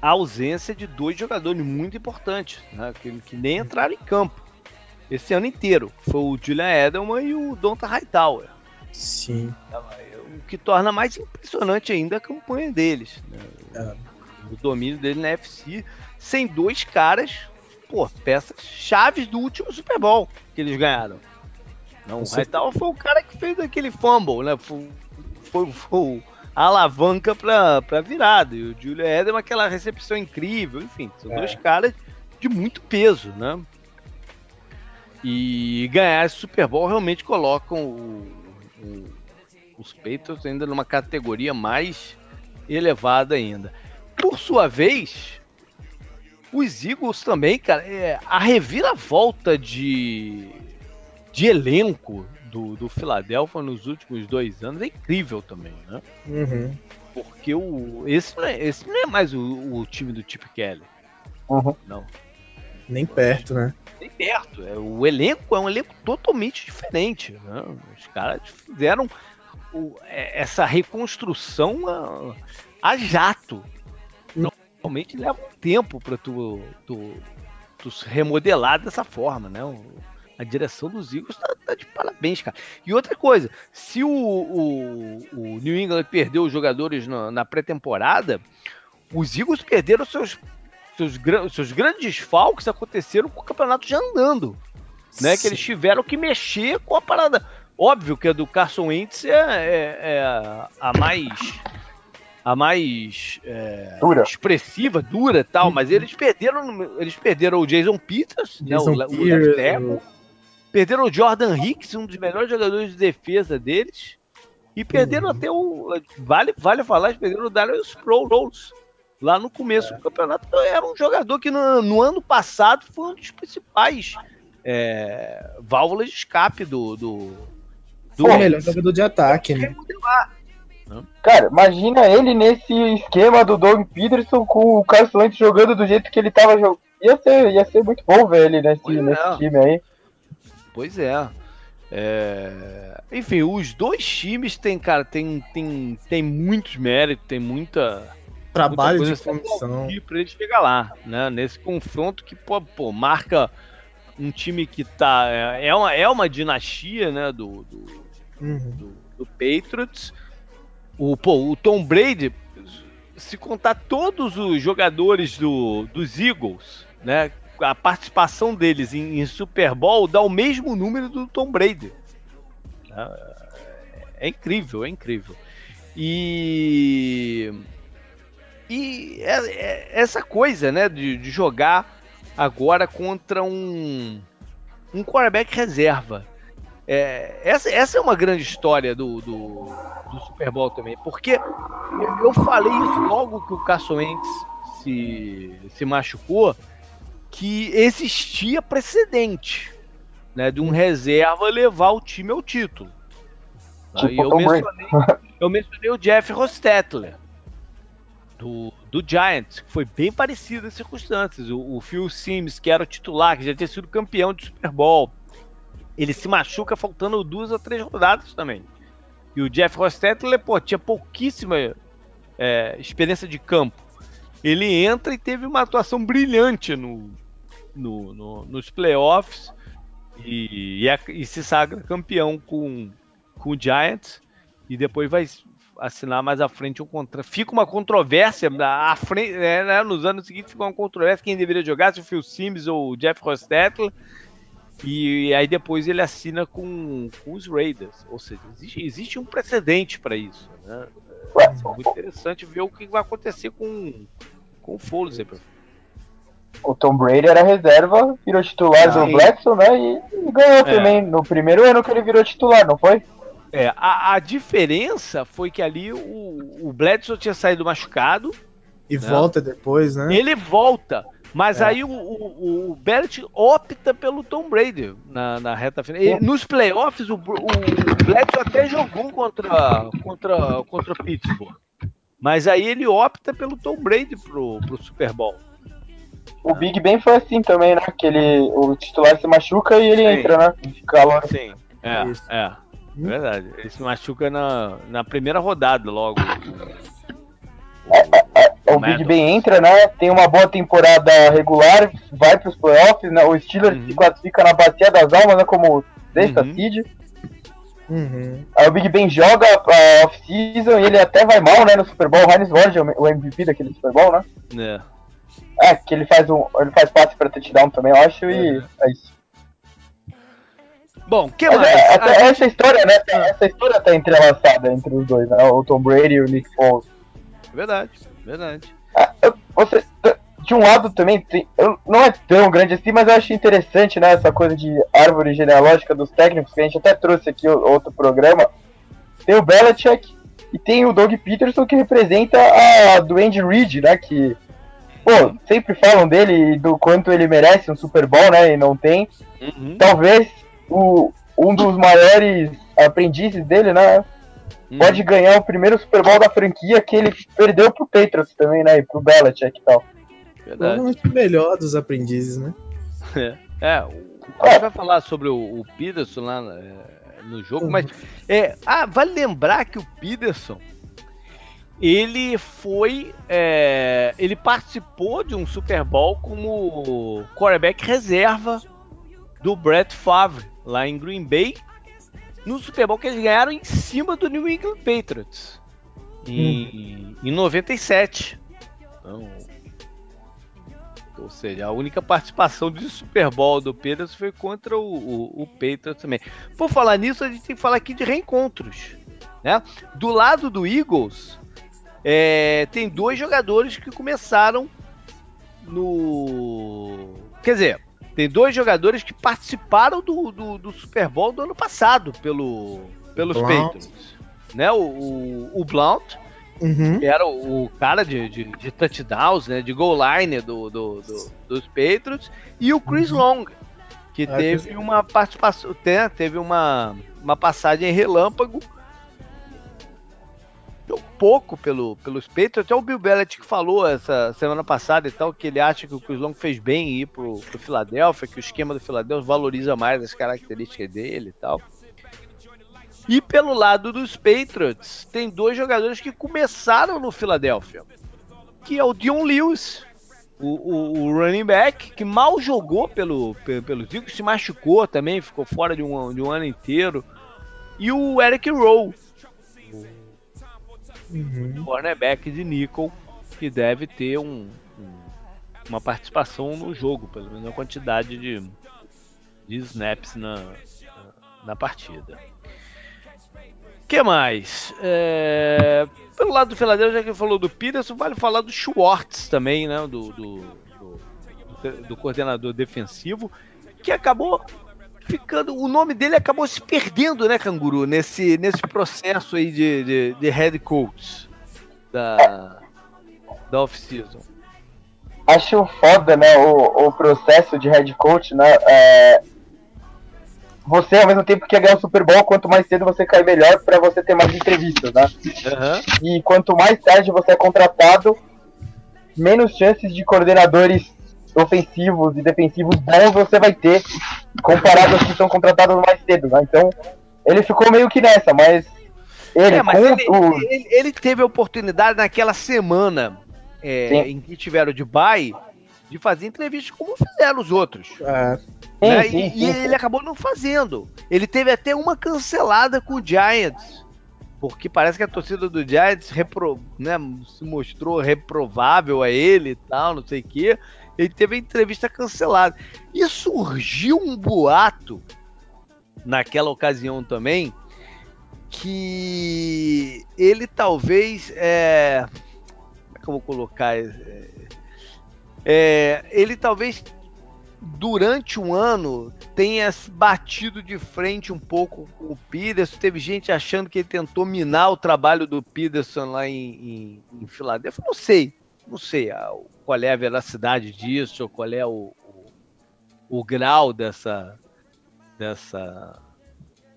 a ausência de dois jogadores muito importantes, né, que, que, nem entraram em campo esse ano inteiro. Foi o Julian Edelman e o Donta Hightower. Sim. O que torna mais impressionante ainda a campanha deles. Né? É. O domínio dele na FC, sem dois caras, pô, peças chaves do último Super Bowl que eles ganharam. Não, o Hightower foi o cara que fez aquele fumble, né? Foi, foi, foi a alavanca pra, pra virada. E o Julio Edelman, aquela recepção incrível. Enfim, são é. dois caras de muito peso, né? E ganhar esse Super Bowl realmente colocam o, o, os Patriots ainda numa categoria mais elevada ainda. Por sua vez, os Eagles também, cara, é, a reviravolta de, de elenco do, do Philadelphia nos últimos dois anos é incrível também, né? Uhum. Porque o, esse, não é, esse não é mais o, o time do Chip Kelly. Uhum. Não. Nem perto, né? Nem perto. É, o elenco é um elenco totalmente diferente. Né? Os caras fizeram o, é, essa reconstrução a, a jato. Normalmente leva um tempo para tu, tu, tu se remodelar dessa forma, né? A direção dos Eagles tá, tá, de parabéns, cara. E outra coisa, se o, o, o New England perdeu os jogadores na, na pré-temporada, os Eagles perderam seus seus, seus grandes falcos aconteceram com o campeonato já andando. Né, que eles tiveram que mexer com a parada. Óbvio que a do Carson Wentz é, é, é a mais a mais é, dura. expressiva, dura tal, mas eles perderam eles perderam o Jason Peters, Jason né, o, o, o perderam o Jordan Hicks, um dos melhores jogadores de defesa deles, e perderam uhum. até o vale vale falar, eles perderam o Darius Sproles, lá no começo é. do campeonato. Era um jogador que no, no ano passado foi um dos principais é, válvulas de escape do. do, do o melhor jogador de ataque, né? Cara, imagina ele nesse esquema do Doug Peterson com o Carson Wentz jogando do jeito que ele tava jogando. Ia ser, ia ser muito bom ver ele nesse, nesse é. time aí. Pois é. é. Enfim, os dois times têm, cara, tem, tem, tem muitos méritos, tem muita trabalho de função para ele chegar lá, né? Nesse confronto que pô, pô, marca um time que tá é, é uma, é uma dinastia, né? Do do, uhum. do, do Patriots. O pô, o Tom Brady, se contar todos os jogadores do, dos Eagles, né? A participação deles em, em Super Bowl dá o mesmo número do Tom Brady. É, é incrível, é incrível. E e é, é essa coisa, né, de, de, jogar agora contra um, um quarterback reserva. É, essa, essa é uma grande história do, do, do, Super Bowl também, porque eu falei isso logo que o Carson Wentz se, se machucou, que existia precedente né, de um reserva levar o time ao título. Tipo eu, mencionei, eu mencionei o Jeff Rostetler do, do Giants, que foi bem parecido as circunstâncias. O, o Phil Sims, que era o titular, que já tinha sido campeão de Super Bowl, ele se machuca faltando duas ou três rodadas também. E o Jeff Hostetler, pô, tinha pouquíssima é, experiência de campo. Ele entra e teve uma atuação brilhante no, no, no nos playoffs e, e, e, se sagra campeão com, com o Giants. E depois vai, assinar mais à frente um contrato. Fica uma controvérsia à frente, né, né, nos anos seguintes fica uma controvérsia quem deveria jogar, se o Phil Sims ou o Jeff Hostetler. E aí depois ele assina com, com os Raiders. Ou seja, existe, existe um precedente para isso. Né? É muito interessante ver o que vai acontecer com, com o Foles. O Tom Brady era reserva, virou titular ah, do Blackson, né? E, e ganhou é. também no primeiro ano que ele virou titular, não foi? É, a, a diferença foi que ali o, o Bledsoe tinha saído machucado. E né? volta depois, né? Ele volta. Mas é. aí o, o, o Barrett opta pelo Tom Brady na, na reta final. E nos playoffs, o, o, o Bledsoe até jogou contra, contra, contra o Pittsburgh. Mas aí ele opta pelo Tom Brady pro, pro Super Bowl. O Big Ben foi assim também, né? Que ele, o titular se machuca e ele Sim. entra, né? Calor. Sim, é, é. Hum? Verdade. Ele se machuca na, na primeira rodada logo. É, é, é, o, Big Ben entra, né? Tem uma boa temporada regular, vai para os playoffs, né? O Steelers uhum. se classifica na bacia das almas, né? Como sexta uhum. seed. Uhum. Aí o Big Ben joga a off-season e ele até vai mal, né? No Super Bowl. O Heinz Ward é o MVP daquele Super Bowl, né? É. É, que ele faz um. Ele faz passe pra touchdown também, eu acho, e uhum. é isso. Bom, que mais? É, essa, essa, história, né? Essa história tá entrelaçada entre os dois, né? O Tom Brady e o Nick Foles. Verdade, verdade. Ah, você, de um lado também, tem, não é tão grande assim, mas eu acho interessante, né? Essa coisa de árvore genealógica dos técnicos, que a gente até trouxe aqui outro programa. Tem o Belichick e tem o Doug Peterson, que representa a do Andy Reid, né? Que, pô, sempre falam dele e do quanto ele merece um Super Bowl, né? E não tem. Uhum. Talvez o, um dos maiores aprendizes dele, né? Uhum. Pode ganhar o primeiro Super Bowl da franquia que ele perdeu pro Patriots também, né? E pro Belichick e tal. Verdade. Provavelmente o melhor dos aprendizes, né? É, é a gente vai falar sobre o, o Peterson lá é, no jogo, uhum. mas é, ah, vale lembrar que o Peterson ele foi. É, ele participou de um Super Bowl como quarterback reserva do Brett Favre lá em Green Bay, no Super Bowl que eles ganharam em cima do New England Patriots em, hum. em 97. Então, ou seja, a única participação de Super Bowl do Pedro foi contra o, o, o Patriots também. Por falar nisso, a gente tem que falar aqui de reencontros. Né? Do lado do Eagles, é, tem dois jogadores que começaram no. Quer dizer, tem dois jogadores que participaram do, do, do Super Bowl do ano passado pelo, pelos Blount. Patriots. Né? O, o, o Blount, uhum. que era o, o cara de, de, de, touchdowns, né? de goal line do, do, do dos Patriots, e o Chris uhum. Long, que é, teve que... uma participação, teve uma, uma passagem relâmpago um pouco pelo, pelos peitos. Até o Bill Belichick falou essa semana passada e tal, que ele acha que o Chris Long fez bem ir pro, pro Philadelphia, que o esquema do Philadelphia valoriza mais as características dele e tal. E pelo lado dos Patriots, tem dois jogadores que começaram no Philadelphia, que é o Dion Lewis, o, o, o running back, que mal jogou pelo, pelo, pelo se machucou também, ficou fora de um, de um ano inteiro, e o Eric Rowe, uhum. cornerback de nickel, que deve ter um, um, uma participação no jogo, pelo menos uma quantidade de, de snaps na, na partida. que mais? É, pelo lado do Philadelphia, já que falou do Peterson, vale falar do Schwartz também, né? Do, do, do, do coordenador defensivo, que acabou ficando. O nome dele acabou se perdendo, né, Canguru? Nesse, nesse processo aí de, de, de head coach da, da off-season. Acho foda, né, o, o processo de head coach, né? É... Você, ao mesmo tempo, quer ganhar o Super Bowl, quanto mais cedo você cai melhor para você ter mais entrevistas, né? Uhum. E quanto mais tarde você é contratado, menos chances de coordenadores ofensivos e defensivos bons você vai ter, comparado aos que são contratados mais cedo, né? Então, ele ficou meio que nessa, mas ele, é, mas ele, o... ele, ele, teve a oportunidade naquela semana é, em que tiveram de bye de fazer entrevistas como fizeram os outros. É. Né? Sim, sim, e, sim, e ele acabou não fazendo. Ele teve até uma cancelada com o Giants. Porque parece que a torcida do Giants repro, né, se mostrou reprovável a ele e tal, não sei o quê ele teve a entrevista cancelada. E surgiu um boato naquela ocasião também que ele talvez é, como é que eu vou colocar é, ele talvez durante um ano tenha batido de frente um pouco com o Peterson. Teve gente achando que ele tentou minar o trabalho do Peterson lá em, em, em Filadélfia. Não sei, não sei qual é a veracidade disso, ou qual é o, o, o grau dessa, dessa,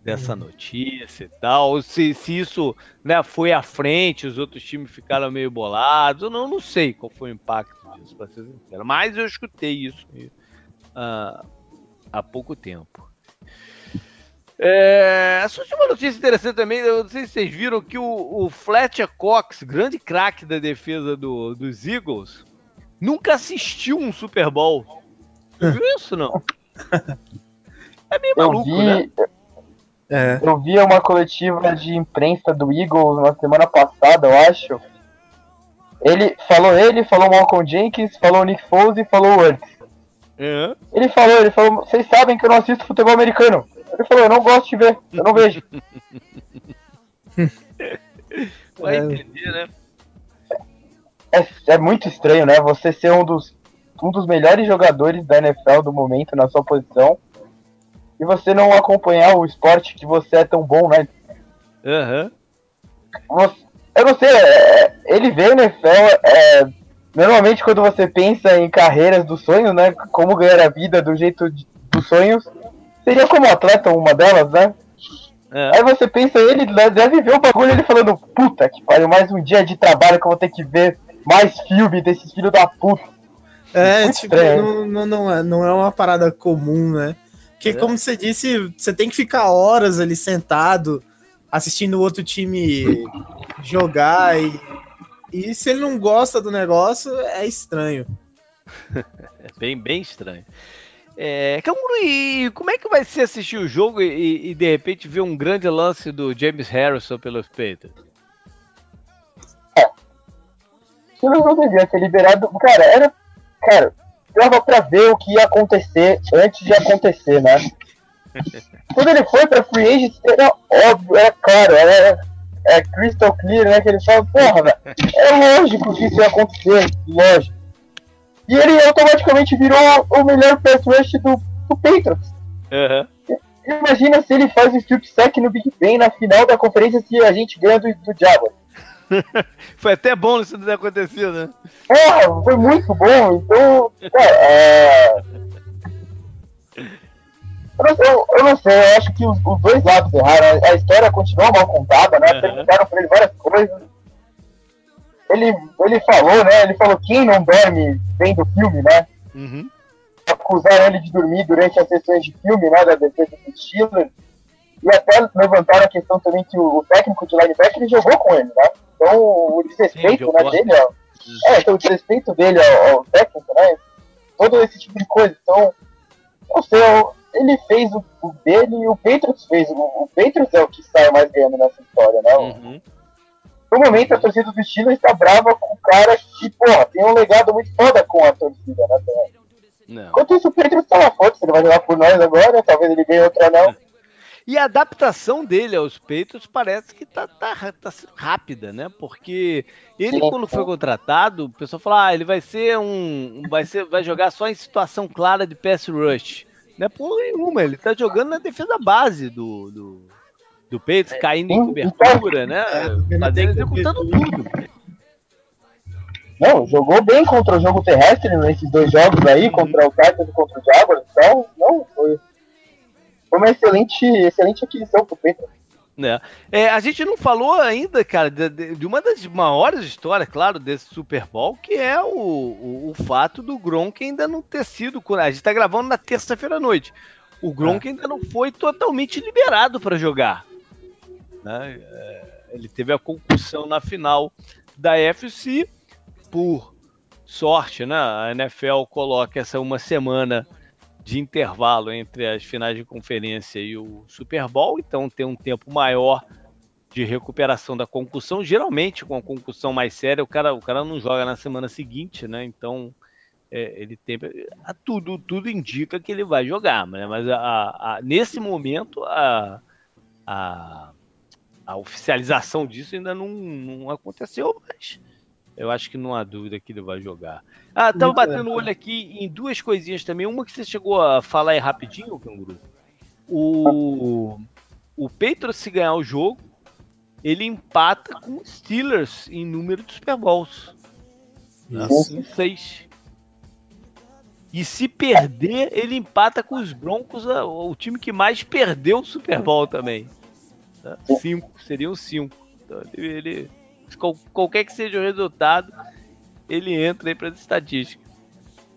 dessa uhum. notícia e tal, se, se isso né, foi à frente, os outros times ficaram meio bolados, eu não, não sei qual foi o impacto disso, para ser sincero, mas eu escutei isso uh, há pouco tempo. É, só uma notícia interessante também, eu não sei se vocês viram que o, o Fletcher Cox, grande craque da defesa do, dos Eagles, nunca assistiu um Super Bowl. Você viu isso, não? É meio maluco, eu vi, né? É. Eu vi uma coletiva de imprensa do Eagles na semana passada, eu acho. Ele falou ele, falou Malcolm Jenkins, falou Nick Foles e falou o Ertz. É. Ele falou, ele falou, vocês sabem que eu não assisto futebol americano. Ele falou, eu não gosto de ver, eu não vejo. Vai é. entender, né? É, é muito estranho, né? Você ser um dos, um dos melhores jogadores da NFL do momento na sua posição e você não acompanhar o esporte que você é tão bom, né? Aham. Uhum. Eu não sei, é, ele vê NFL, é, normalmente quando você pensa em carreiras dos sonhos, né? Como ganhar a vida do jeito de, dos sonhos, seria como atleta uma delas, né? É. Aí você pensa, ele deve ver o bagulho ele falando, puta que pariu, mais um dia de trabalho que eu vou ter que ver mais filme desses filhos da puta. É, Muito tipo, não, não, não, é, não é uma parada comum, né? Porque, é. como você disse, você tem que ficar horas ali sentado, assistindo o outro time jogar e, e se ele não gosta do negócio, é estranho. é bem, bem estranho. É, e como é que vai ser assistir o jogo e, e, de repente ver um grande lance do James Harrison pelos Patriots? Se não devia ser liberado, cara, era. Cara, dava pra ver o que ia acontecer antes de acontecer, né? Quando ele foi pra Free Agent, era óbvio, era claro, era, é crystal clear, né? Que ele fala, porra, velho, é lógico que isso ia acontecer, lógico. E ele automaticamente virou o melhor pass rush do, do Patriots. Uhum. Imagina se ele faz o strip sack no Big Ben na final da conferência se a gente ganha do, do Jaguars. foi até bom isso ter acontecido, né? É, foi muito bom. Então, cara, é... Eu não, sei, eu não sei, eu acho que os, os dois lados erraram. A história continua mal contada, né? Uhum. Perguntaram pra ele várias coisas ele, ele falou, né? Ele falou quem não dorme vendo filme, né? Uhum. Acusaram ele de dormir durante as sessões de filme, né? Da defesa do Steelers. E até levantaram a questão também que o, o técnico de linebacker ele jogou com ele, né? Então o desrespeito Sim, né, dele, ó, é, então, o desrespeito dele ao, ao, técnico, né? Todo esse tipo de coisa. Então, não sei, ele fez o, o dele e o Patriots fez. O, o Patriots é o que sai mais ganhando nessa história, né? Uhum. No momento, a torcida do Steelers está brava com o cara que, porra, tem um legado muito foda com a torcida, né? Não. Enquanto isso, o Pedro está lá fora, se ele vai jogar por nós agora, talvez ele ganhe outra não. E a adaptação dele aos peitos parece que tá, tá, tá sendo rápida, né? Porque ele, quando foi contratado, o pessoal falou: ah, ele vai ser um. Vai, ser, vai jogar só em situação clara de pass rush. Não é porra nenhuma, ele tá jogando na defesa base do, do, do peito, caindo em cobertura, né? É, fazendo, executando tudo. Não, jogou bem contra o jogo terrestre nesses dois jogos aí, uhum. contra o Titans e contra o Jaguars, então, não, foi, foi uma excelente, excelente aquisição pro Pedro. É. é. a gente não falou ainda, cara, de, de, uma das maiores histórias, claro, desse Super Bowl, que é o, o, o fato do Gronk ainda não ter sido. A gente tá gravando na terça-feira à noite. O Gronk é. ainda não foi totalmente liberado para jogar. Né? É, ele teve a concussão na final da FC. Por sorte, né? a NFL coloca essa uma semana de intervalo entre as finais de conferência e o Super Bowl, então tem um tempo maior de recuperação da concussão. Geralmente, com a concussão mais séria, o cara, o cara não joga na semana seguinte, né? Então, é, ele tem. Tudo, tudo indica que ele vai jogar, né? mas a, a, nesse momento, a, a, oficialização disso ainda não, não aconteceu, mas eu acho que não há dúvida que ele vai jogar. Ah, tava batendo o olho aqui em duas coisinhas também. Uma que você chegou a falar aí rapidinho, Canguru. O, o Patriots, se ganhar o jogo, ele empata com o Steelers em número de Super Bowls. Assim, seis. E se perder, ele empata com os Broncos, o time que mais perdeu o Super Bowl também. Né? Cinco, seriam cinco. Então ele, qualquer que seja o resultado, ele entra aí para as estatísticas.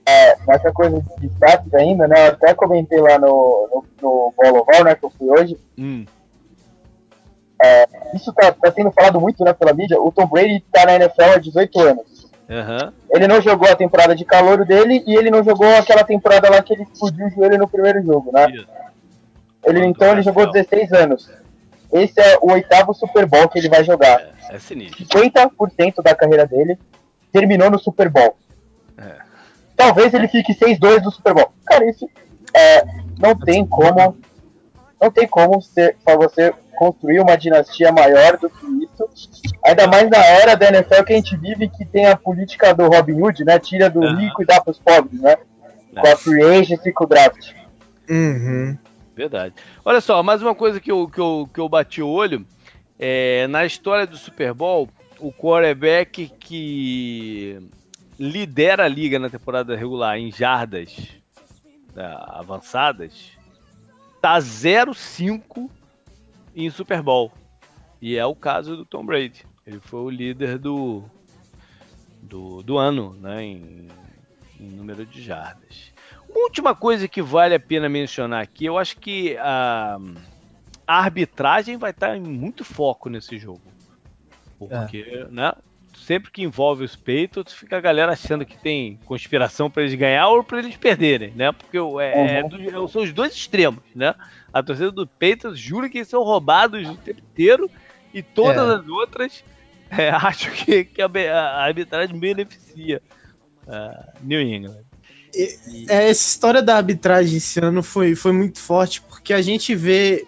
É, nessa coisa de status ainda, né? Eu até comentei lá no, no, no Bolo Oval, né? Que eu fui hoje. Hum. É, isso tá, tá sendo falado muito né, pela mídia. O Tom Brady tá na NFL há 18 anos. Uhum. Ele não jogou a temporada de calor dele e ele não jogou aquela temporada lá que ele explodiu o joelho no primeiro jogo, né? Ele, então ele jogou 16 anos esse é o oitavo Super Bowl que ele vai jogar. É, é sinistro. 50% da carreira dele terminou no Super Bowl. É. Talvez ele fique 6-2 do Super Bowl. Cara, isso é, não tem como. Não tem como ser, pra você construir uma dinastia maior do que isso. Ainda mais na era da NFL que a gente vive, que tem a política do Robin Hood, né? Tira do uhum. rico e dá pros pobres, né? Com a free agency e com o draft. Uhum. Verdade. Olha só, mais uma coisa que eu, que eu, que eu bati o olho. É, na história do Super Bowl, o quarterback que lidera a liga na temporada regular em jardas né, avançadas tá 0-5 em Super Bowl. E é o caso do Tom Brady. Ele foi o líder do, do, do ano né, em, em número de jardas. Última coisa que vale a pena mencionar aqui, eu acho que a, a arbitragem vai estar em muito foco nesse jogo. Porque, é. né? Sempre que envolve os Patriots, fica a galera achando que tem conspiração para eles ganhar ou para eles perderem, né? Porque é, uhum. é, é, são os dois extremos, né? A torcida do Patriots jura que eles são roubados o tempo inteiro e todas é. as outras é, acham que, que a, a, arbitragem beneficia uh, New England. E, é, essa história da arbitragem esse ano foi, foi muito forte, porque a gente vê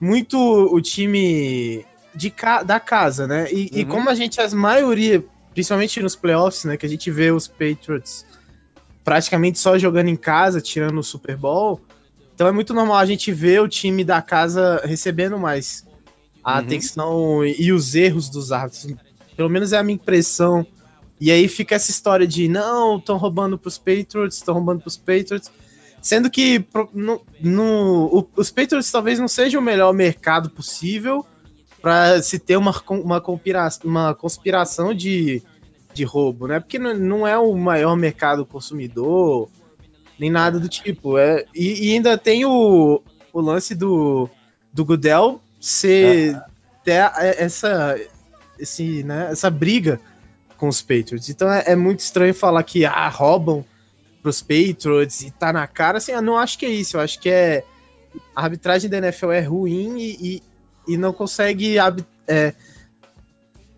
muito o time de ca da casa, né? E, uhum. e, como a gente, as maioria, principalmente nos playoffs, né? Que a gente vê os Patriots praticamente só jogando em casa, tirando o Super Bowl. Então é muito normal a gente ver o time da casa recebendo mais a uhum. atenção e os erros dos árbitros. Pelo menos é a minha impressão. E aí fica essa história de não, estão roubando pros Patriots, estão roubando pros Patriots. Sendo que no, no, os Patriots talvez não seja o melhor mercado possível para se ter uma, uma, conspiração, uma conspiração de, de roubo, né? Porque não, é o maior mercado consumidor, nem nada do tipo. É, e, e ainda tem o, o lance do, do Goodell ser ter essa, esse, né, essa briga com os Patriots. Então é, é, muito estranho falar que ah, roubam pros Patriots e tá na cara. Assim, eu não acho que é isso. Eu acho que é. A arbitragem da NFL é ruim e, e, e não consegue é,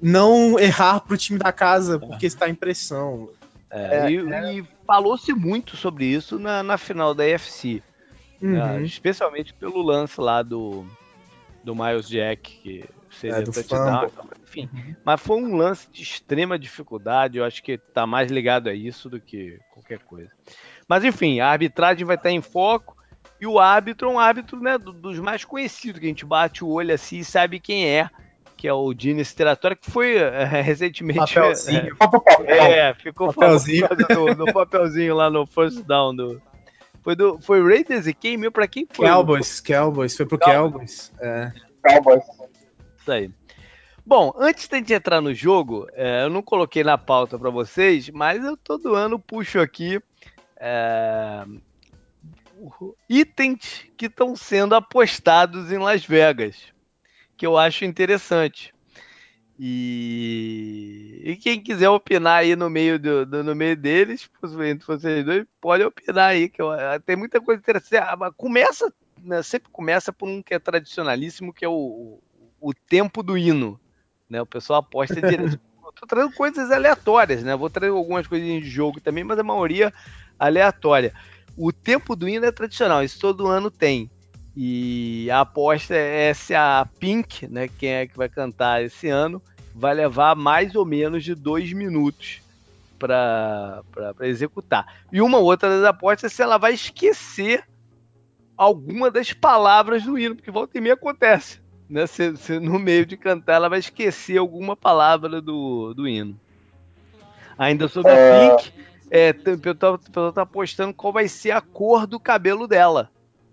não errar pro time da casa porque está em pressão. É, é, e, é. e falou-se muito sobre isso na, na final da. Uhum. Né, especialmente pelo lance lá do, do Miles Jack, que seria é, touchdown. Enfim, mas foi um lance de extrema dificuldade. Eu acho que está mais ligado a isso do que qualquer coisa. Mas enfim, a arbitragem vai estar em foco. E o árbitro é um árbitro né, dos mais conhecidos, que a gente bate o olho assim e sabe quem é, que é o Dini Steratório, que foi é, recentemente. Papelzinho. É, é ficou papelzinho. No, no, papelzinho lá no first down do. Foi, do, foi Raiders e quem? Meu, pra quem foi? Cowboys, Cowboys, foi pro Cowboys. Cowboys. É. Cowboys. Aí. Bom, antes de a gente entrar no jogo, é, eu não coloquei na pauta para vocês, mas eu todo ano puxo aqui é, itens que estão sendo apostados em Las Vegas, que eu acho interessante. E, e quem quiser opinar aí no meio, do, do, no meio deles, entre vocês dois, pode opinar aí, que eu, tem muita coisa interessante. Ah, começa, né, sempre começa por um que é tradicionalíssimo, que é o, o tempo do hino. Né? O pessoal aposta direto. Tô trazendo coisas aleatórias, né? Vou trazer algumas coisinhas de jogo também, mas a maioria aleatória. O tempo do hino é tradicional, isso todo ano tem. E a aposta é se a Pink, né, quem é que vai cantar esse ano, vai levar mais ou menos de dois minutos para executar. E uma outra das apostas é se ela vai esquecer alguma das palavras do hino, porque volta e meia acontece né, se, se no meio de cantar ela vai esquecer alguma palavra do, do hino. Ainda sobre é... a Pink, é, o pessoal tá apostando qual vai ser a cor do cabelo dela.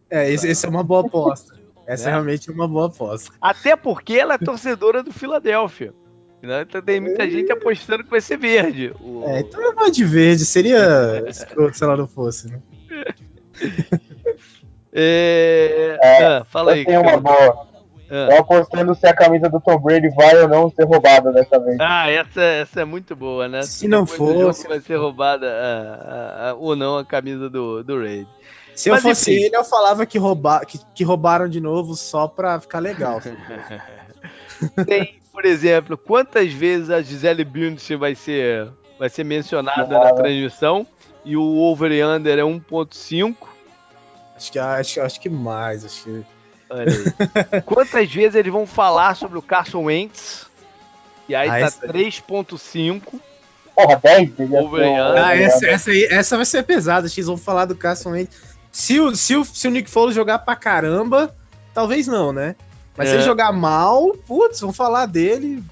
É, essa é uma boa aposta. Essa é. é realmente uma boa aposta. Até porque ela é torcedora do Philadelphia. Né? Então tem muita gente apostando que vai ser verde. O... É, então eu vou de verde, seria se ela não fosse, né? é... É, ah, fala aí. Tem uma boa. Ah. Eu apostando se a camisa do Tom Brady vai ou não ser roubada dessa vez. Ah, essa, essa é muito boa, né? Se não for. vai ser roubada ah, ah, ou não a camisa do, do Raid. Se Mas, eu fosse enfim. ele, eu falava que, rouba, que, que roubaram de novo só pra ficar legal. Tem, por exemplo, quantas vezes a Gisele Bündchen vai ser, vai ser mencionada na transmissão e o over under é 1.5? Acho que, acho, acho que mais, acho que Olha aí. Quantas vezes eles vão falar sobre o Carson Wentz? E aí ah, tá 3.5. Porra, 10 Ah, essa, essa, aí, essa vai ser pesada. X vão falar do Carson Wentz. Se o, se, o, se o Nick Foles jogar pra caramba, talvez não, né? Mas é. se ele jogar mal, putz, vão falar dele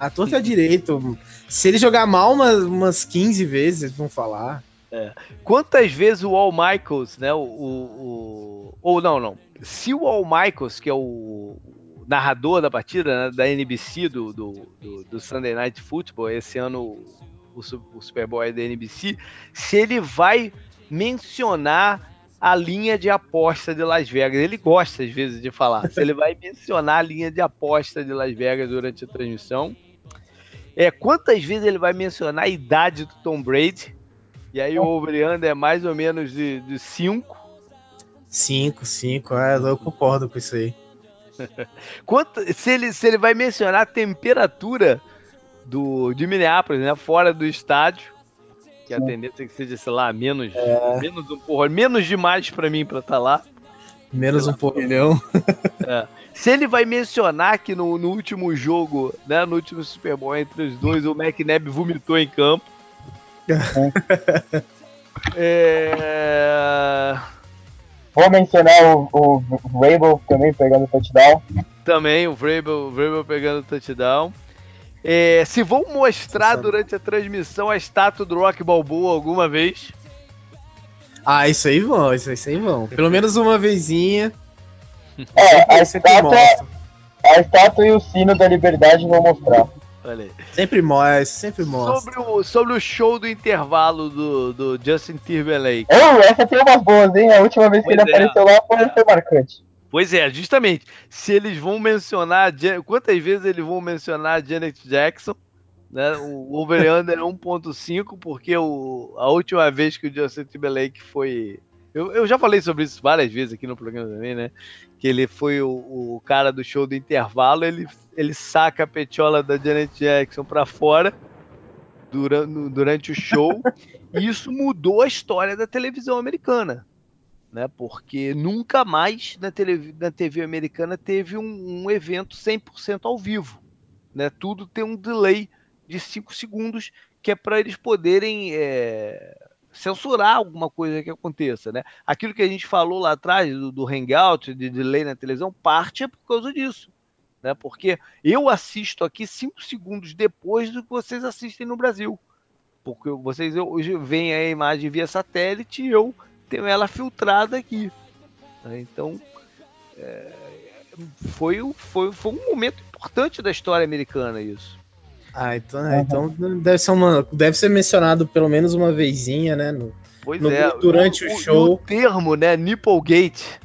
a torta é direito. Se ele jogar mal umas, umas 15 vezes, vão falar. É. Quantas vezes o All Michaels, né? O, o, Ou não, não. Se o All Michaels, que é o narrador da partida, né, da NBC, do, do, do, do, Sunday Night Football, esse ano o, o Super Bowl é da NBC, se ele vai mencionar a linha de aposta de Las Vegas. Ele gosta, às vezes, de falar. Se ele vai mencionar a linha de aposta de Las Vegas durante a transmissão. É, quantas vezes ele vai mencionar a idade do Tom Brady? E aí o over é mais ou menos de 5. 5, 5, é, eu concordo com isso aí. Quanto, se, ele, se ele vai mencionar a temperatura do, de Minneapolis, né? Fora do estádio. Que a tendência é que seja, sei lá, menos, é. menos um porra, menos demais para mim para estar tá lá. Menos um porrilhão. É. Se ele vai mencionar que no, no, último jogo, né, no último Super Bowl entre os dois, o McNabb vomitou em campo. é... Vou mencionar o, o, o também pegando touchdown. Também, o Vrabel, o pegando touchdown. É, se vão mostrar durante a transmissão a estátua do Rock Balboa alguma vez. Ah, isso aí vão, isso aí vão. Pelo menos uma vezinha. É, a estátua, a estátua e o sino da liberdade vão mostrar. Sempre mostra, sempre mostra. Sobre o, sobre o show do intervalo do, do Justin Timberlake. Oh, essa tem umas boas, hein? A última vez que ele é. apareceu lá foi, foi marcante. Pois é, justamente. Se eles vão mencionar. Quantas vezes eles vão mencionar Janet Jackson? Né? O over-under é 1.5, porque o, a última vez que o Justin Timberlake foi. Eu, eu já falei sobre isso várias vezes aqui no programa também, né? Que ele foi o, o cara do show do intervalo, ele, ele saca a petiola da Janet Jackson pra fora durante, durante o show. e isso mudou a história da televisão americana né? Porque nunca mais na, tele, na TV americana teve um, um evento 100% ao vivo, né? Tudo tem um delay de 5 segundos que é para eles poderem é, censurar alguma coisa que aconteça, né? Aquilo que a gente falou lá atrás do, do hangout, de delay na televisão, parte é por causa disso. Né? Porque eu assisto aqui 5 segundos depois do que vocês assistem no Brasil. Porque vocês hoje veem a imagem via satélite e eu tenho ela filtrada aqui. Né? Então, é, foi, foi, foi um momento importante da história americana isso. Ah, então, uhum. então deve ser uma, deve ser mencionado pelo menos uma vezinha, né? No, no, é. Durante o, o show. O termo, né? Nipplegate.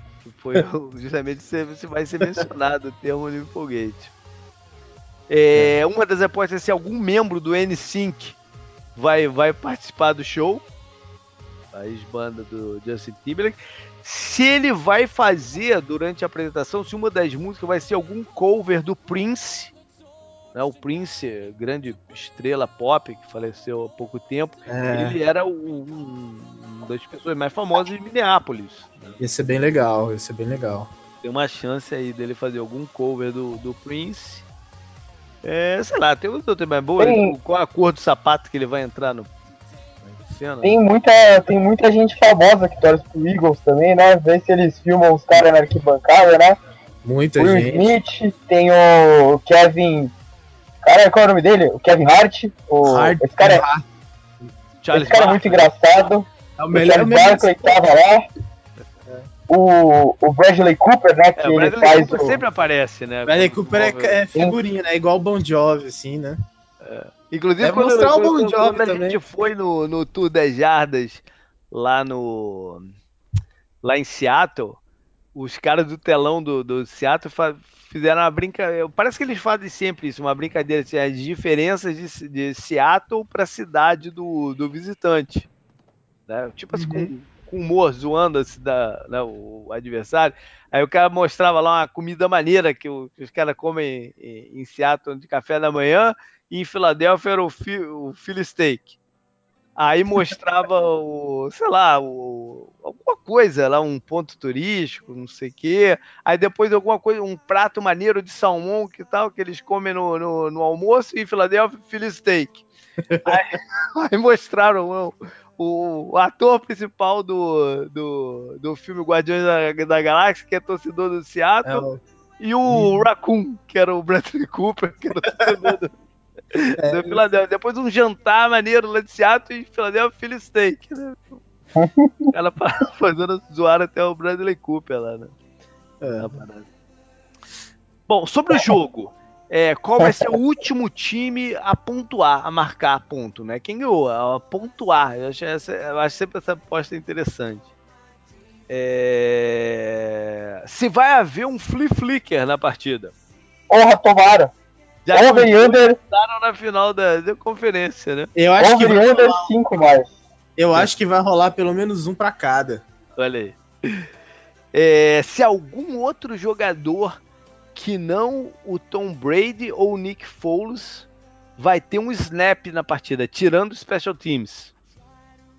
Foi justamente você vai ser mencionado o termo Nipplegate. É, é. Uma das apostas é se algum membro do N-Sync vai, vai participar do show a ex-banda do Justin Timberlake, se ele vai fazer durante a apresentação, se uma das músicas vai ser algum cover do Prince, né, o Prince, grande estrela pop que faleceu há pouco tempo, é. ele era um, uma das pessoas mais famosas de Minneapolis. Né? Ia ser bem legal, ia ser bem legal. Tem uma chance aí dele fazer algum cover do, do Prince. É, sei lá, tem outra mais boa. Qual a cor do sapato que ele vai entrar no cena. Tem muita, tem muita gente famosa que torce pro Eagles também, né? Vê se eles filmam os caras na arquibancada, né? Muita Will gente. Smith, tem o Kevin. Cara, qual é o nome dele? O Kevin Hart. O... Hart esse cara, é... esse cara é muito engraçado. É o melhor o Barkley tava lá. O, o Bradley Cooper, né? É, que é, o Bradley ele faz Cooper o... sempre aparece, né? Bradley Cooper é, é figurinha, né? Igual o Bon Jovi, assim, né? É. Inclusive, quando, mostrar quando, o quando, quando a gente foi no, no Tour das Jardas lá no. lá em Seattle, os caras do telão do, do Seattle fizeram uma brincadeira. Parece que eles fazem sempre isso, uma brincadeira assim, as diferenças de, de Seattle para a cidade do, do visitante. Né? Tipo assim, uhum. com, com humor, zoando assim, da, né, o adversário. Aí o cara mostrava lá uma comida maneira que, o, que os caras comem em, em Seattle de café da manhã e em Filadélfia era o, fi, o Philly Steak. Aí mostrava o, sei lá, o, alguma coisa lá, um ponto turístico, não sei o quê. Aí depois alguma coisa, um prato maneiro de salmão que tal, que eles comem no, no, no almoço em Filadélfia, Philly Steak. aí, aí, mostraram o, o, o, ator principal do, do, do filme Guardiões da, da Galáxia, que é torcedor do Seattle, é e o hum. Raccoon, que era o Bradley Cooper, que era torcedor do, é, Filadélfia. Depois um jantar maneiro lá de Seattle e Filadélfia Philly Steak, né? Ela fazendo zoar até o Bradley Cooper lá, né? É. Bom, sobre o jogo. É, qual vai ser o último time a pontuar, a marcar ponto, né? Quem ganhou? A pontuar. Eu acho, essa, eu acho sempre essa aposta interessante. É... Se vai haver um flip flicker na partida. Porra, tomara. Já Over e under. na final da, da conferência, né? Eu acho Over que vai under 5 mais. Eu é. acho que vai rolar pelo menos um para cada. Olha aí. É, se algum outro jogador que não o Tom Brady ou o Nick Foles vai ter um snap na partida, tirando o special teams.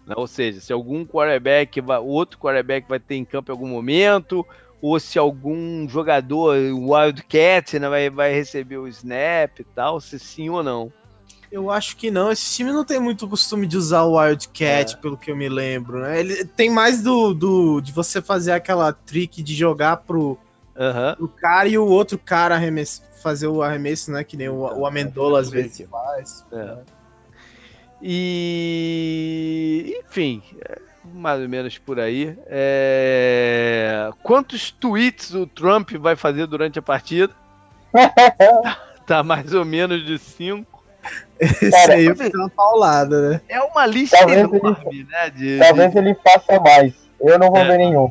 Né? Ou seja, se algum quarterback, vai, outro quarterback vai ter em campo em algum momento, ou se algum jogador, o Wildcat, né, vai, vai receber o snap e tal, se sim ou não. Eu acho que não. Esse time não tem muito costume de usar o Wildcat, é. pelo que eu me lembro, né? Ele tem mais do, do de você fazer aquela trick de jogar pro, uhum. pro cara e o outro cara arremesso, fazer o arremesso, né? Que nem o, o Amendola às vezes faz. É. Né? E enfim, é mais ou menos por aí. É... Quantos tweets o Trump vai fazer durante a partida? tá mais ou menos de cinco. Esse Cara, aí ser uma paulada, né? É uma lista talvez enorme, ele, né? De, talvez de... ele faça mais. Eu não vou é. ver nenhum.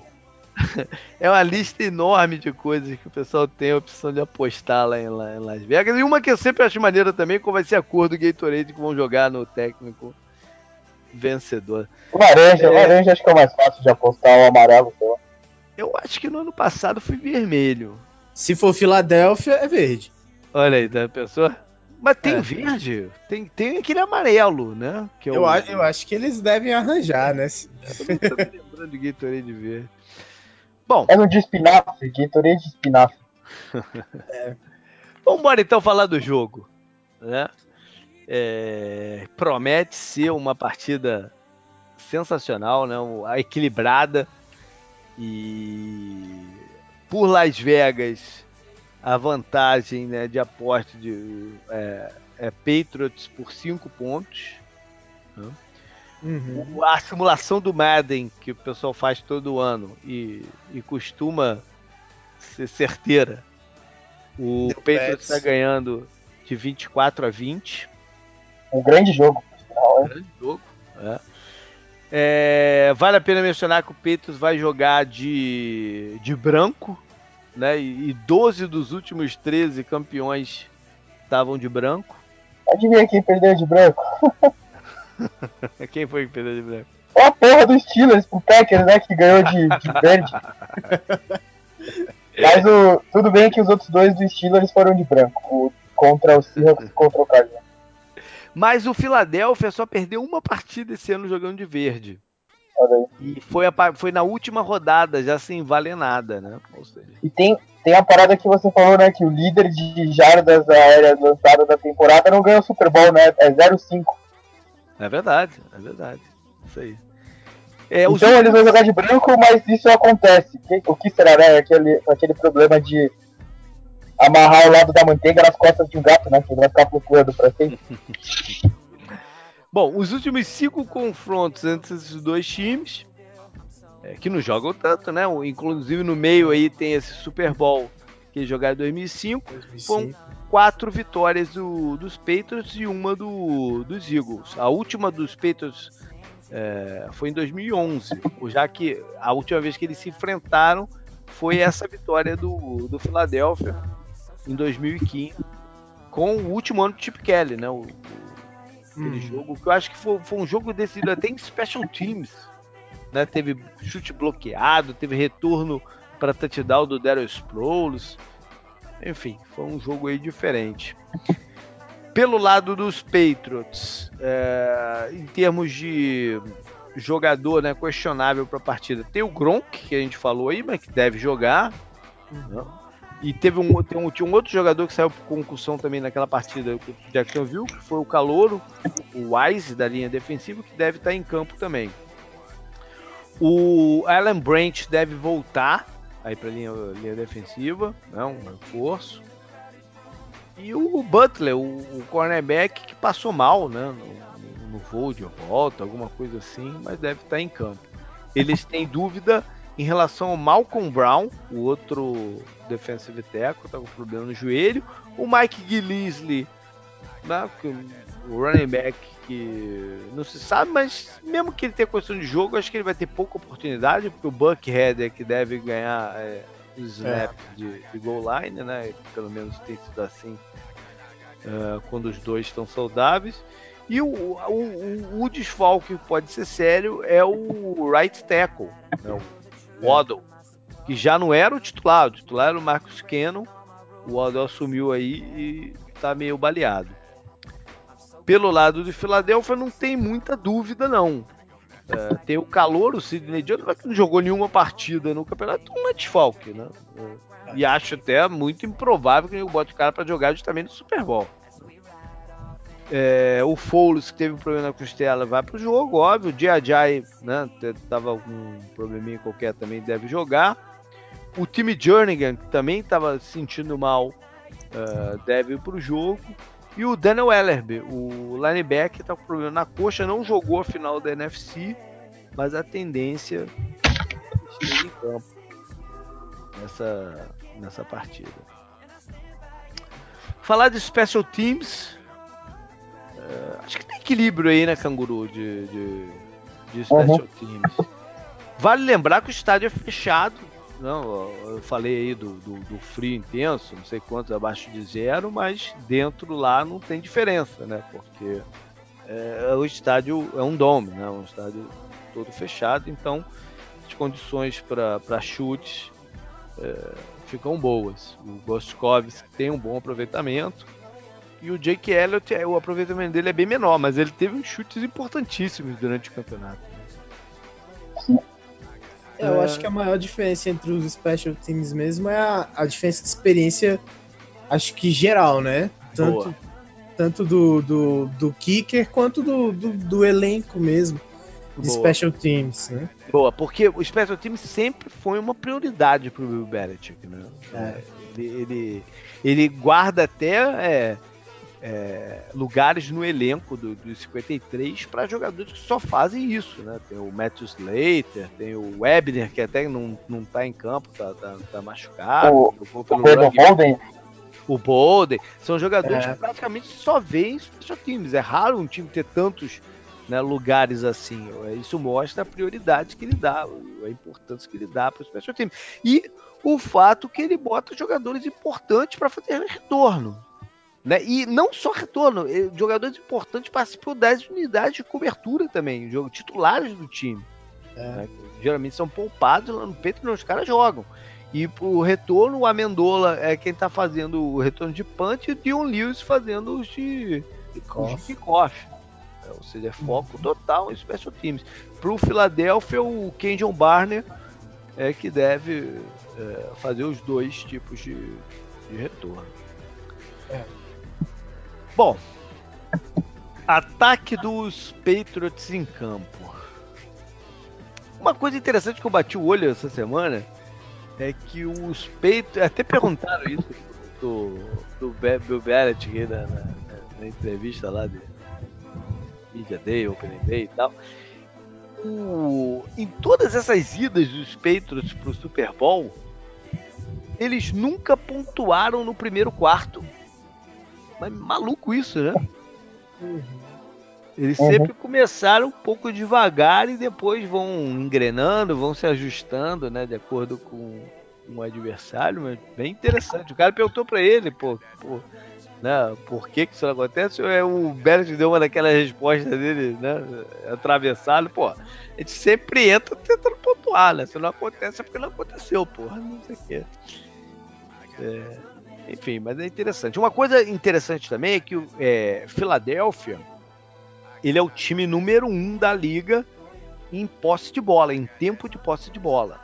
É uma lista enorme de coisas que o pessoal tem a opção de apostar lá em, lá em Las Vegas. E uma que eu sempre acho maneira também, qual vai ser a cor do Gatorade que vão jogar no técnico vencedor. Laranja, é... laranja acho que é o mais fácil de apostar, o amarelo, lá. Eu acho que no ano passado foi vermelho. Se for Filadélfia, é verde. Olha aí, tá, pessoa? Mas tem é. verde, tem, tem aquele amarelo, né? Que é eu, acho, eu acho que eles devem arranjar, né? Eu tô me lembrando de Gatorade verde. Bom. É no de espinafre, Gatorade de espinafre. é. Vamos então falar do jogo, né? É, promete ser uma partida sensacional, né? Equilibrada e por Las Vegas a vantagem né, de aporte de é, é Patriots por 5 pontos. Né? Uhum. A simulação do Madden, que o pessoal faz todo ano e, e costuma ser certeira. O Patriots está ganhando de 24 a 20. Um grande jogo. Um grande jogo, é. É, vale a pena mencionar que o Patriots vai jogar de, de branco, né? E 12 dos últimos 13 campeões estavam de branco. Adivinha quem perdeu de branco? quem foi que perdeu de branco? a porra dos Steelers pro Packers, né? Que ganhou de, de verde. Mas o, tudo bem que os outros dois dos Steelers foram de branco. O, contra o Seahawks e contra o Cardinals. Mas o Philadelphia só perdeu uma partida esse ano jogando de verde. E foi, a, foi na última rodada, já sem valer nada, né? Seja... E tem, tem a parada que você falou, né? Que o líder de jardas aéreas lançadas da temporada não ganhou o Super Bowl, né? É 0-5. É verdade, é verdade. Isso aí. É, então últimos... eles vão jogar de branco, mas isso acontece. O que será, né? Aquele, aquele problema de amarrar o lado da manteiga nas costas de um gato, né? Que vai ficar flutuando pra sempre. Bom, os últimos cinco confrontos entre esses dois times, é, que não jogam tanto, né? Inclusive no meio aí tem esse Super Bowl que jogaram em 2005, 2005. foram quatro vitórias do, dos Patriots e uma do, dos Eagles. A última dos Patriots é, foi em 2011, já que a última vez que eles se enfrentaram foi essa vitória do, do Philadelphia em 2015, com o último ano do Chip Kelly, né? O, aquele hum. jogo, que eu acho que foi, foi, um jogo decidido até em special teams. Né? Teve chute bloqueado, teve retorno para touchdown do Daryl Sproles. Enfim, foi um jogo aí diferente. Pelo lado dos Patriots, é, em termos de jogador né, questionável para a partida. Tem o Gronk, que a gente falou aí, mas que deve jogar. Uhum. E teve um, tem um, tinha um outro jogador que saiu por concussão também naquela partida que o Jackson viu, que foi o Calouro, o Wise da linha defensiva, que deve estar em campo também. O Alan Branch deve voltar aí para a linha, linha defensiva, né, um reforço. E o Butler, o, o cornerback, que passou mal né, no, no voo de volta, alguma coisa assim, mas deve estar em campo. Eles têm dúvida em relação ao Malcolm Brown, o outro defensive tackle, tá com problema no joelho. O Mike Gillisley, né, o running back que não se sabe, mas mesmo que ele tenha questão de jogo, acho que ele vai ter pouca oportunidade, porque o Buckhead é que deve ganhar é, os snaps é. de, de goal line, né? Pelo menos tem sido assim uh, quando os dois estão saudáveis. E o, o, o, o desfalque que pode ser sério é o right tackle, né? o Waddle, que já não era o titular, o titular era o Marcus Cannon, o Waddle assumiu aí e tá meio baleado. Pelo lado de Filadélfia não tem muita dúvida não. É, tem o calor, o Sidney Jones, que não jogou nenhuma partida no campeonato, não é desfalque, né? E acho até muito improvável que ele bote o cara para jogar justamente no Super Bowl. É, o Foulos, que teve um problema na costela, vai pro jogo, óbvio. O Diajai, né, tava com um probleminha qualquer, também deve jogar. O time Jernigan, que também estava se sentindo mal, uh, deve ir pro jogo. E o Daniel Ellerby, o linebacker, tá com problema na coxa, não jogou a final da NFC, mas a tendência é em campo nessa, nessa partida. Falar de special teams, acho que tem equilíbrio aí, né, Canguru, de, de, de special uhum. teams. Vale lembrar que o estádio é fechado, não, eu falei aí do, do, do, frio intenso, não sei quantos abaixo de zero, mas dentro lá não tem diferença, né? Porque é, o estádio é um dome, né? Um estádio todo fechado, então as condições para chutes é, ficam boas. O Gostkov tem um bom aproveitamento e o Jake Elliott, é, o aproveitamento dele é bem menor, mas ele teve uns chutes importantíssimos durante o campeonato. É, eu acho que a maior diferença entre os special teams mesmo é a, a diferença de experiência, acho que geral, né? Tanto, tanto do, do, do kicker quanto do, do, do elenco mesmo de Boa. special teams, né? Boa, porque o special teams sempre foi uma prioridade pro Bill Belichick, né? É. Ele, ele, ele guarda até é, é, lugares no elenco do, do 53 para jogadores que só fazem isso, né? Tem o Matthew Slater, tem o Webner, que até não, não tá em campo, tá, tá, tá machucado. O, o Bolden. O Bolden. São jogadores é. que praticamente só veem special teams. É raro um time ter tantos né, lugares assim. Isso mostra a prioridade que ele dá, a importância que ele dá para o special team. E o fato que ele bota jogadores importantes para fazer retorno. Né? E não só retorno, eh, jogadores importantes participam das unidades de cobertura também, titulares do time. É. Né? Geralmente são poupados lá no peito, os caras jogam. E pro retorno, o Amendola é quem tá fazendo o retorno de punch e o Dion Lewis fazendo os de kickoff. É, ou seja, é foco total em special teams. Pro Philadelphia, o Kenjon Barner é que deve é, fazer os dois tipos de, de retorno. É. Bom, ataque dos Patriots em campo. Uma coisa interessante que eu bati o olho essa semana é que os Patriots. Até perguntaram isso do, do Bill Belichick na, na, na, entrevista lá de Media Day, Open Day e tal. O, em todas essas idas dos Patriots pro Super Bowl, eles nunca pontuaram no primeiro quarto. Mas maluco isso, né? Uhum. Eles uhum. sempre começaram um pouco devagar e depois vão engrenando, vão se ajustando, né? De acordo com o adversário, mas bem interessante. O cara perguntou para ele, pô, pô, né? Por que, que isso acontece? É, o Beret deu uma daquelas respostas dele, né? Atravessado, pô. A gente sempre entra tentando pontuar, né? Se não acontece é porque não aconteceu, porra. Não sei o quê. É, enfim, mas é interessante. Uma coisa interessante também é que o é, Philadelphia ele é o time número um da liga em posse de bola, em tempo de posse de bola.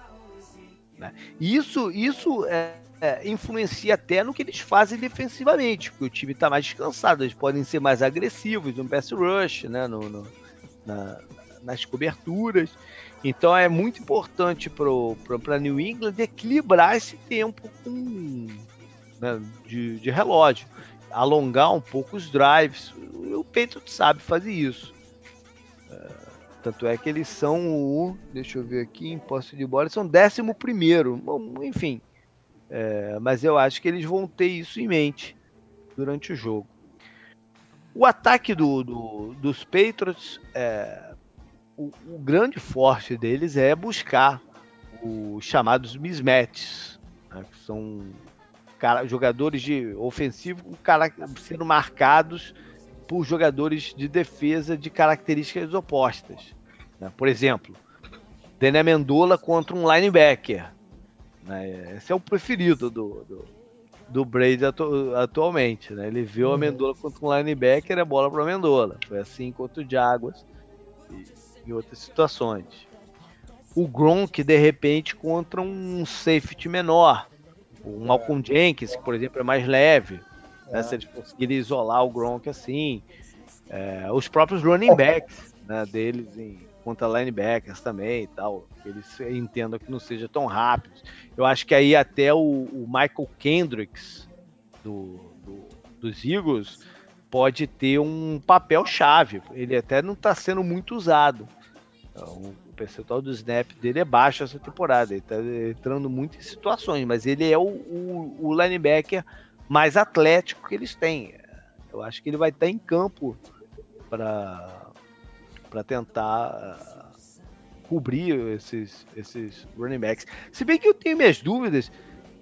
Né? Isso, isso é, é, influencia até no que eles fazem defensivamente, porque o time está mais descansado, eles podem ser mais agressivos no pass rush, né? no, no na, nas coberturas. Então é muito importante para New England equilibrar esse tempo com, né, de, de, relógio, alongar um pouco os drives. O Patriots sabe fazer isso. É, tanto é que eles são o. Deixa eu ver aqui, em posse de bola, são décimo primeiro. Enfim. É, mas eu acho que eles vão ter isso em mente durante o jogo. O ataque do, do dos Patriots é, o, o grande forte deles é buscar os chamados mismatches, né, que são cara, jogadores de ofensivo cara, sendo marcados por jogadores de defesa de características opostas. Né? Por exemplo, Dené Mendola contra um linebacker. Né? Esse é o preferido do, do, do Brady atu atualmente. Né? Ele viu a uhum. Mendola contra um linebacker, é bola para Mendola. Foi assim contra o Jaguars em outras situações. O Gronk, de repente, contra um safety menor. O Malcolm Jenkins, que, por exemplo, é mais leve. Né, é. Se eles conseguirem isolar o Gronk assim. É, os próprios running backs né, deles em, contra linebackers também e tal. Eles entendam que não seja tão rápidos. Eu acho que aí até o, o Michael Kendricks do, do, dos Eagles pode ter um papel chave. Ele até não está sendo muito usado. Então, percentual do snap dele é baixo essa temporada. Ele está entrando muito em situações, mas ele é o, o, o, linebacker mais atlético que eles têm. Eu acho que ele vai estar em campo para tentar uh, cobrir esses, esses running backs. Se bem que eu tenho minhas dúvidas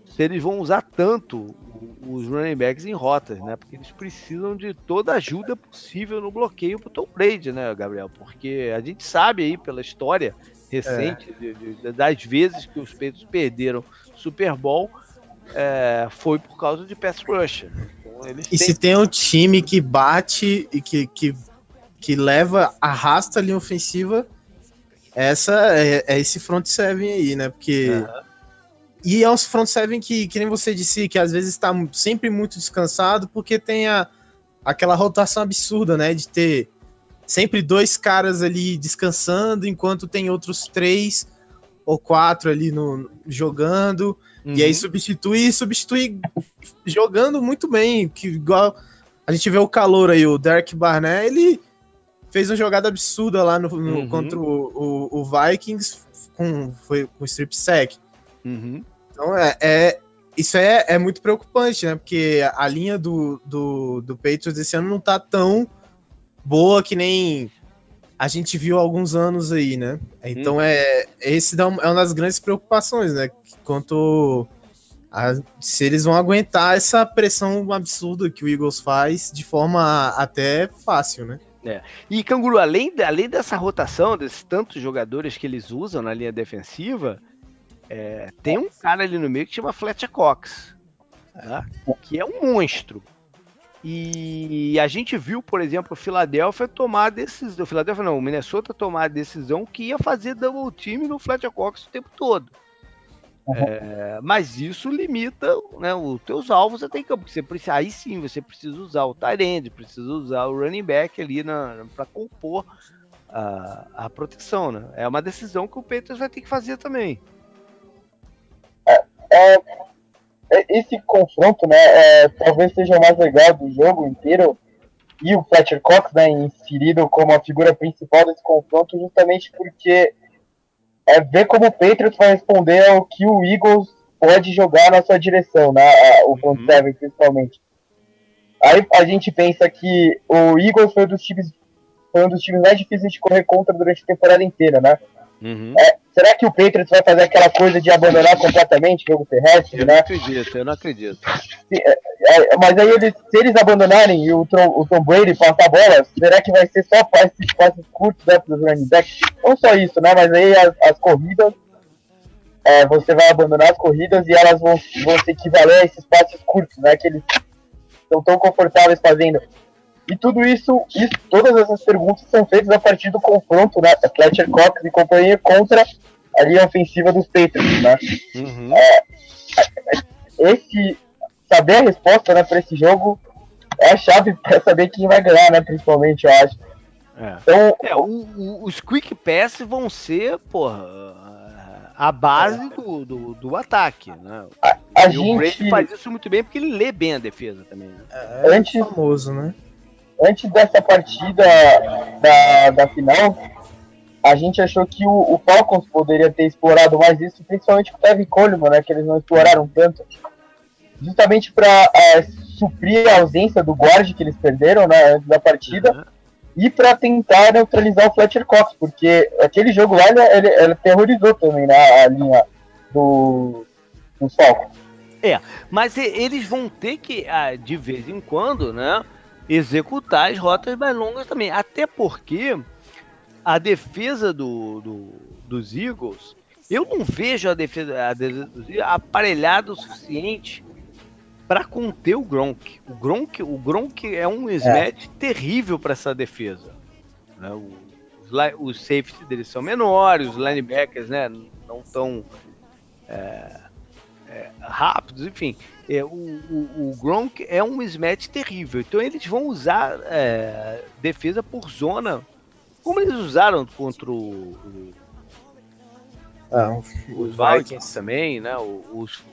se eles vão usar tanto os running backs em rotas, né? Porque eles precisam de toda a ajuda possível no bloqueio pro Tom Brady, né, Gabriel? Porque a gente sabe aí pela história recente é. de, de, das vezes que os Peitos perderam Super Bowl é, foi por causa de pass rush. Né? Então, e têm... se tem um time que bate e que, que, que leva, arrasta a linha ofensiva, essa é, é esse front seven aí, né? Porque uhum e é um front seven que, que nem você disse, que às vezes está sempre muito descansado, porque tem a, aquela rotação absurda, né? De ter sempre dois caras ali descansando, enquanto tem outros três ou quatro ali no, jogando. Uhum. E aí uhum. substitui, substitui jogando muito bem. Que igual a gente vê o calor aí, o Derek Barnett, ele fez uma jogada absurda lá no, no uhum. contra o, o, o, Vikings com, foi, com strip sack. Uhum. Então é, é isso é, é, muito preocupante, né? Porque a linha do, do, do Patriots esse ano não tá tão boa que nem a gente viu há alguns anos aí, né? Então uhum. é esse é uma das grandes preocupações, né? Quanto a, se eles vão aguentar essa pressão absurda que o Eagles faz de forma até fácil, né? É. E Canguru, além, além dessa rotação, desses tantos jogadores que eles usam na linha defensiva, é, tem um cara ali no meio que chama Fletcher Cox, né? que é um monstro. E a gente viu, por exemplo, o Philadelphia tomar a decisão. O Philadelphia não, o Minnesota tomar a decisão que ia fazer double team no Fletcher Cox o tempo todo. Uhum. É, mas isso limita né, os teus alvos até em campo. Você precisa, aí sim você precisa usar o tight precisa usar o running back ali para compor a, a proteção. Né? É uma decisão que o Peters vai ter que fazer também é, esse confronto, né, é, talvez seja o mais legal do jogo inteiro, e o Fletcher Cox, né, inserido como a figura principal desse confronto, justamente porque é ver como o Patriots vai responder ao que o Eagles pode jogar na sua direção, né, o front uhum. seven principalmente. Aí a gente pensa que o Eagles foi um dos times foi um dos times mais difíceis de correr contra durante a temporada inteira, né? Uhum. É, será que o Patriots vai fazer aquela coisa de abandonar completamente o jogo terrestre? Eu né? não acredito, eu não acredito. Se, é, é, mas aí eles, se eles abandonarem e o, o Tom Brady passar a bola, será que vai ser só passes, passes curtos né, para os running backs? Não só isso, né? Mas aí as, as corridas, é, você vai abandonar as corridas e elas vão, vão se equivaler a esses passes curtos, né? Que eles estão tão confortáveis fazendo. E tudo isso, isso, todas essas perguntas são feitas a partir do confronto, né? Fletcher Cox e companhia contra a linha ofensiva dos Patriots, né? Uhum. É, esse, saber a resposta né, para esse jogo é a chave para saber quem vai ganhar, né? Principalmente, eu acho. É. Então, é, o, o, os quick pass vão ser, porra, a base é. do, do, do, ataque, né? A, a e gente... o Brady faz isso muito bem porque ele lê bem a defesa também. Né? É, é antes, famoso, né? Antes dessa partida da, da final, a gente achou que o, o Falcons poderia ter explorado mais isso, principalmente com o Kevin Coleman, né? Que eles não exploraram tanto. Justamente para é, suprir a ausência do guarde que eles perderam né, antes da partida. Uhum. E para tentar neutralizar o Fletcher Cox, porque aquele jogo lá ele, ele, ele terrorizou também né, a linha do, do Falcons. É, mas eles vão ter que, ah, de vez em quando, né, executar as rotas mais longas também. Até porque a defesa do, do, dos Eagles, eu não vejo a defesa, a defesa dos Eagles aparelhada o suficiente para conter o Gronk. O Gronk, o Gronk é um smash é. terrível para essa defesa. Né? Os, os safeties deles são menores, os linebackers né, não tão é, é, rápidos, enfim. É, o, o, o, Gronk é um smash terrível. Então eles vão usar é, defesa por zona como eles usaram contra o, o ah, os, os Vikings também, né? Os,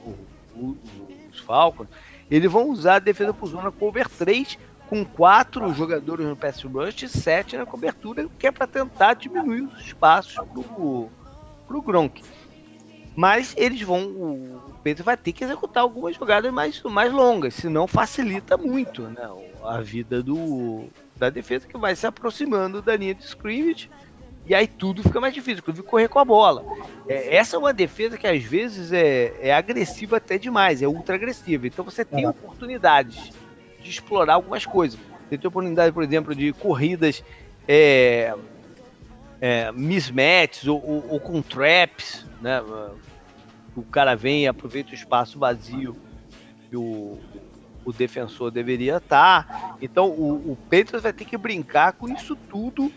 os, Falcons, eles vão usar defesa por zona cover 3 com quatro jogadores no pass rush e sete na cobertura, que é para tentar diminuir os espaços pro, pro Gronk. Mas eles vão. O Vai ter que executar algumas jogadas mais, mais longas, senão facilita muito né, a vida do, da defesa que vai se aproximando da linha de scrimmage. E aí tudo fica mais difícil, inclusive correr com a bola. É, essa é uma defesa que às vezes é, é agressiva até demais, é ultra agressiva. Então você tem oportunidades de explorar algumas coisas. Você tem oportunidade, por exemplo, de corridas é, é, mismatches ou, ou, ou, com traps, né? O cara vem e aproveita o espaço vazio que o, o defensor deveria estar. Então o, o vai ter que brincar com isso tudo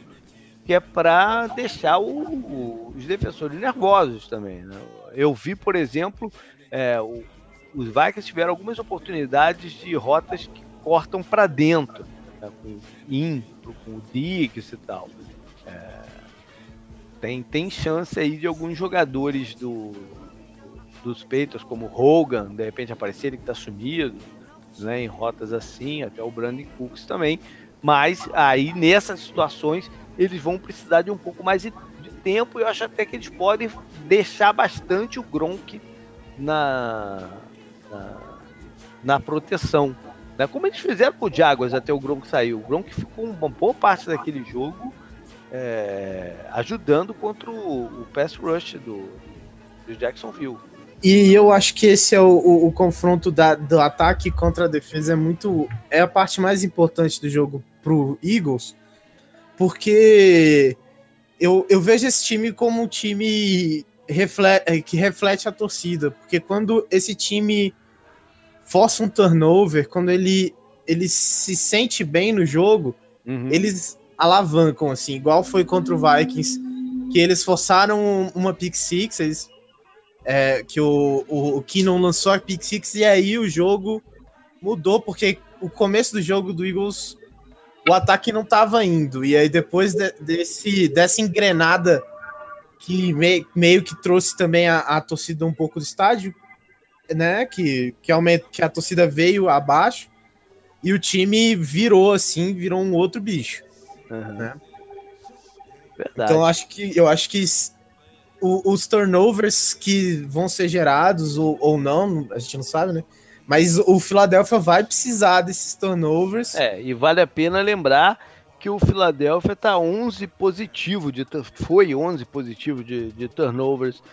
que é para deixar o, o, os defensores nervosos também. Né? Eu vi, por exemplo, é, o, os Vikings tiveram algumas oportunidades de rotas que cortam para dentro, né? com in, com o Dix e tal. É, tem, tem chance aí de alguns jogadores do, dos Patriots, como Hogan, de repente aparecer, ele que está sumido, né, em rotas assim, até o Brandon Cooks também. Mas aí nessas situações eles vão precisar de um pouco mais de, de tempo. E eu acho até que eles podem deixar bastante o Gronk na, na, na proteção. Né? Como eles fizeram com o Jaguars até o Gronk sair. O Gronk ficou uma boa parte daquele jogo é, ajudando contra o, o pass rush do, do Jacksonville. E eu acho que esse é o, o, o, confronto da, do ataque contra a defesa é muito. É a parte mais importante do jogo pro Eagles, porque eu, eu vejo esse time como um time reflete, que reflete a torcida. Porque quando esse time força um turnover, quando ele, ele se sente bem no jogo, uhum. eles alavancam, assim, igual foi contra o Vikings, que eles forçaram uma pick six, eles é, que o, o, o Keenum lançou a pick six e aí o jogo mudou, porque o começo do jogo do Eagles, o ataque não estava indo. E aí depois de, desse, dessa engrenada que me, meio que trouxe também a, a, torcida um pouco do estádio, né? Que, que, aumenta, que a torcida veio abaixo e o time virou assim, virou um outro bicho. Uhum. Né? Então eu acho que eu acho que o, os turnovers que vão ser gerados ou, ou não, a gente não sabe, né? Mas o Philadelphia vai precisar desses turnovers. É, e vale a pena lembrar que o Philadelphia tá 11 positivo, de, foi 11 positivo de, de turnovers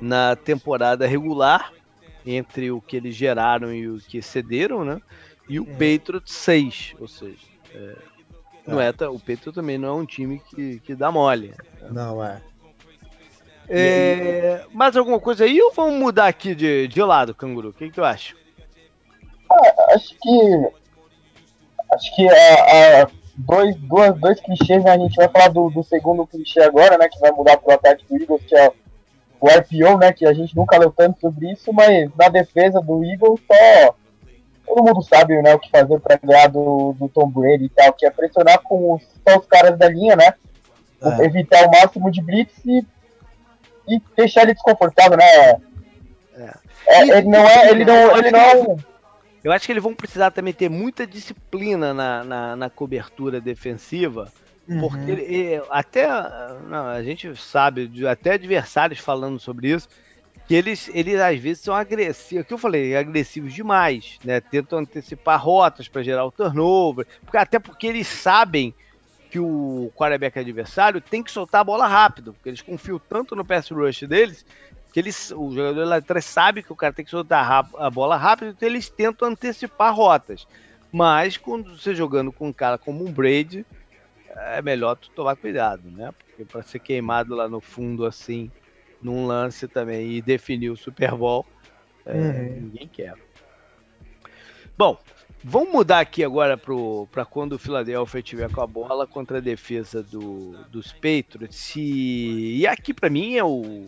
na temporada regular, entre o que eles geraram e o que cederam, né? E o é. Patriots 6, ou seja, é, não é. é, o Patriots também não é um time que, que dá mole. Né? Não é. É, mais alguma coisa aí ou vamos mudar aqui de, de lado, canguru? O que, que tu acha? Ah, acho que acho que a, a dois, duas, dois clichês, né? A gente vai falar do, do segundo clichê agora, né? Que vai mudar pro ataque do Eagles, que é o RPO, né? Que a gente nunca leu tanto sobre isso, mas na defesa do Eagles só. Todo mundo sabe né, o que fazer para ganhar do, do Tom Brady e tal, que é pressionar com os, só os caras da linha, né? É. Evitar o máximo de blitz e, e deixar ele desconfortável, né? É. É, ele não é. Ele não, ele não eu acho que eles vão precisar também ter muita disciplina na, na, na cobertura defensiva, uhum. porque ele, até não, a gente sabe, até adversários falando sobre isso, que eles, eles às vezes são agressivos, o que eu falei, agressivos demais, né? Tentam antecipar rotas para gerar o turnover, porque, até porque eles sabem que o quarterback adversário tem que soltar a bola rápido, porque eles confiam tanto no pass rush deles que eles, o jogador lá atrás sabe que o cara tem que soltar a bola rápido, então eles tentam antecipar rotas. Mas quando você jogando com um cara como um Brady, é melhor tu tomar cuidado, né? Porque para ser queimado lá no fundo assim, num lance também e definir o Super Bowl, é, uhum. ninguém quer. Bom, vamos mudar aqui agora para quando o Philadelphia estiver com a bola contra a defesa do, dos Patriots. E, e aqui para mim é o,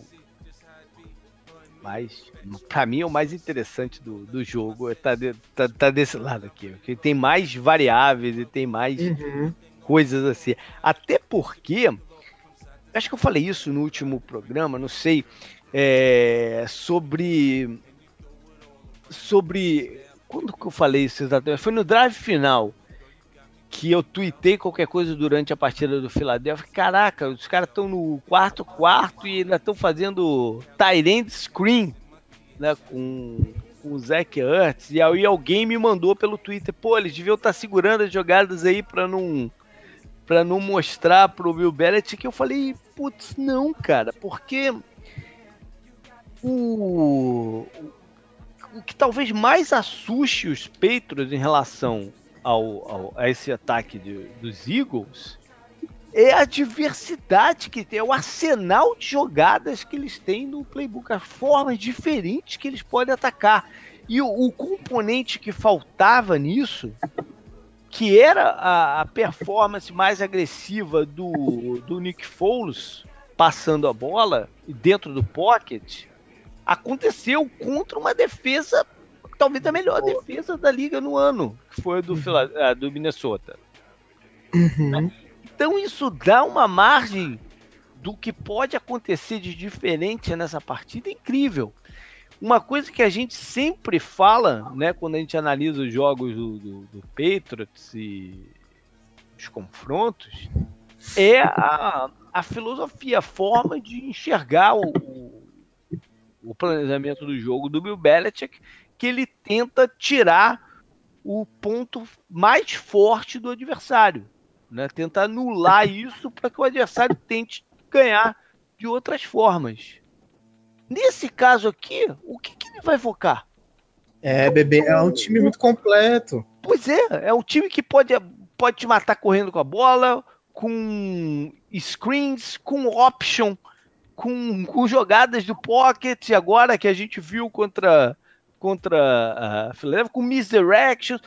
mais, para mim, é o mais interessante do, do jogo tá, de, tá, tá, desse lado aqui, que tem mais variáveis e tem mais uhum. coisas assim. Até porque, acho que eu falei isso no último programa, não sei, é, sobre sobre quando que eu falei isso exatamente? Foi no drive final que eu tuitei qualquer coisa durante a partida do Philadelphia. Caraca, os caras estão no quarto quarto e ainda estão fazendo Tyrant Screen, né, com, com o Zach Ertz. E aí alguém me mandou pelo Twitter, pô, eles deviam estar tá segurando as jogadas aí para não para não mostrar pro Bill Belichick. Eu falei, putz, não, cara, porque o o que talvez mais assuste os Patriots em relação ao, ao, a esse ataque de, dos Eagles é a diversidade que tem, é o arsenal de jogadas que eles têm no playbook, as formas diferentes que eles podem atacar. E o, o componente que faltava nisso, que era a, a, performance mais agressiva do, do Nick Foles passando a bola dentro do pocket, aconteceu contra uma defesa talvez a melhor defesa da liga no ano, que foi a do, uhum. do Minnesota. Uhum. Então isso dá uma margem do que pode acontecer de diferente nessa partida incrível. Uma coisa que a gente sempre fala, né, quando a gente analisa os jogos do, do, do Patriots e os confrontos, é a, a filosofia, a forma de enxergar o, o planejamento do jogo do Bill Belichick que ele tenta tirar o ponto mais forte do adversário, né? Tenta anular isso para que o adversário tente ganhar de outras formas. Nesse caso aqui, o que, que ele vai focar? É, bebê, é um time muito completo. Pois é, é um time que pode, pode te matar correndo com a bola, com screens, com option, com, com jogadas do pocket, agora que a gente viu contra contra a Philadelphia, com misdirection.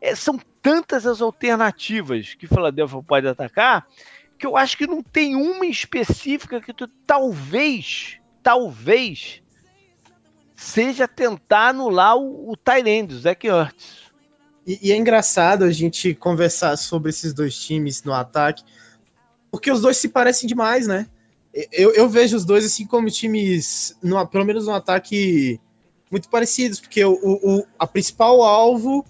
É, são tantas as alternativas que Philadelphia pode atacar que eu acho que não tem uma específica que tu talvez, talvez seja tentar anular o, o Tyrande, o Zach Ertz. E, e, é engraçado a gente conversar sobre esses dois times no ataque, porque os dois se parecem demais, né? Eu, eu vejo os dois assim como times, no, pelo menos no ataque muito parecidos, porque o, o, a principal alvo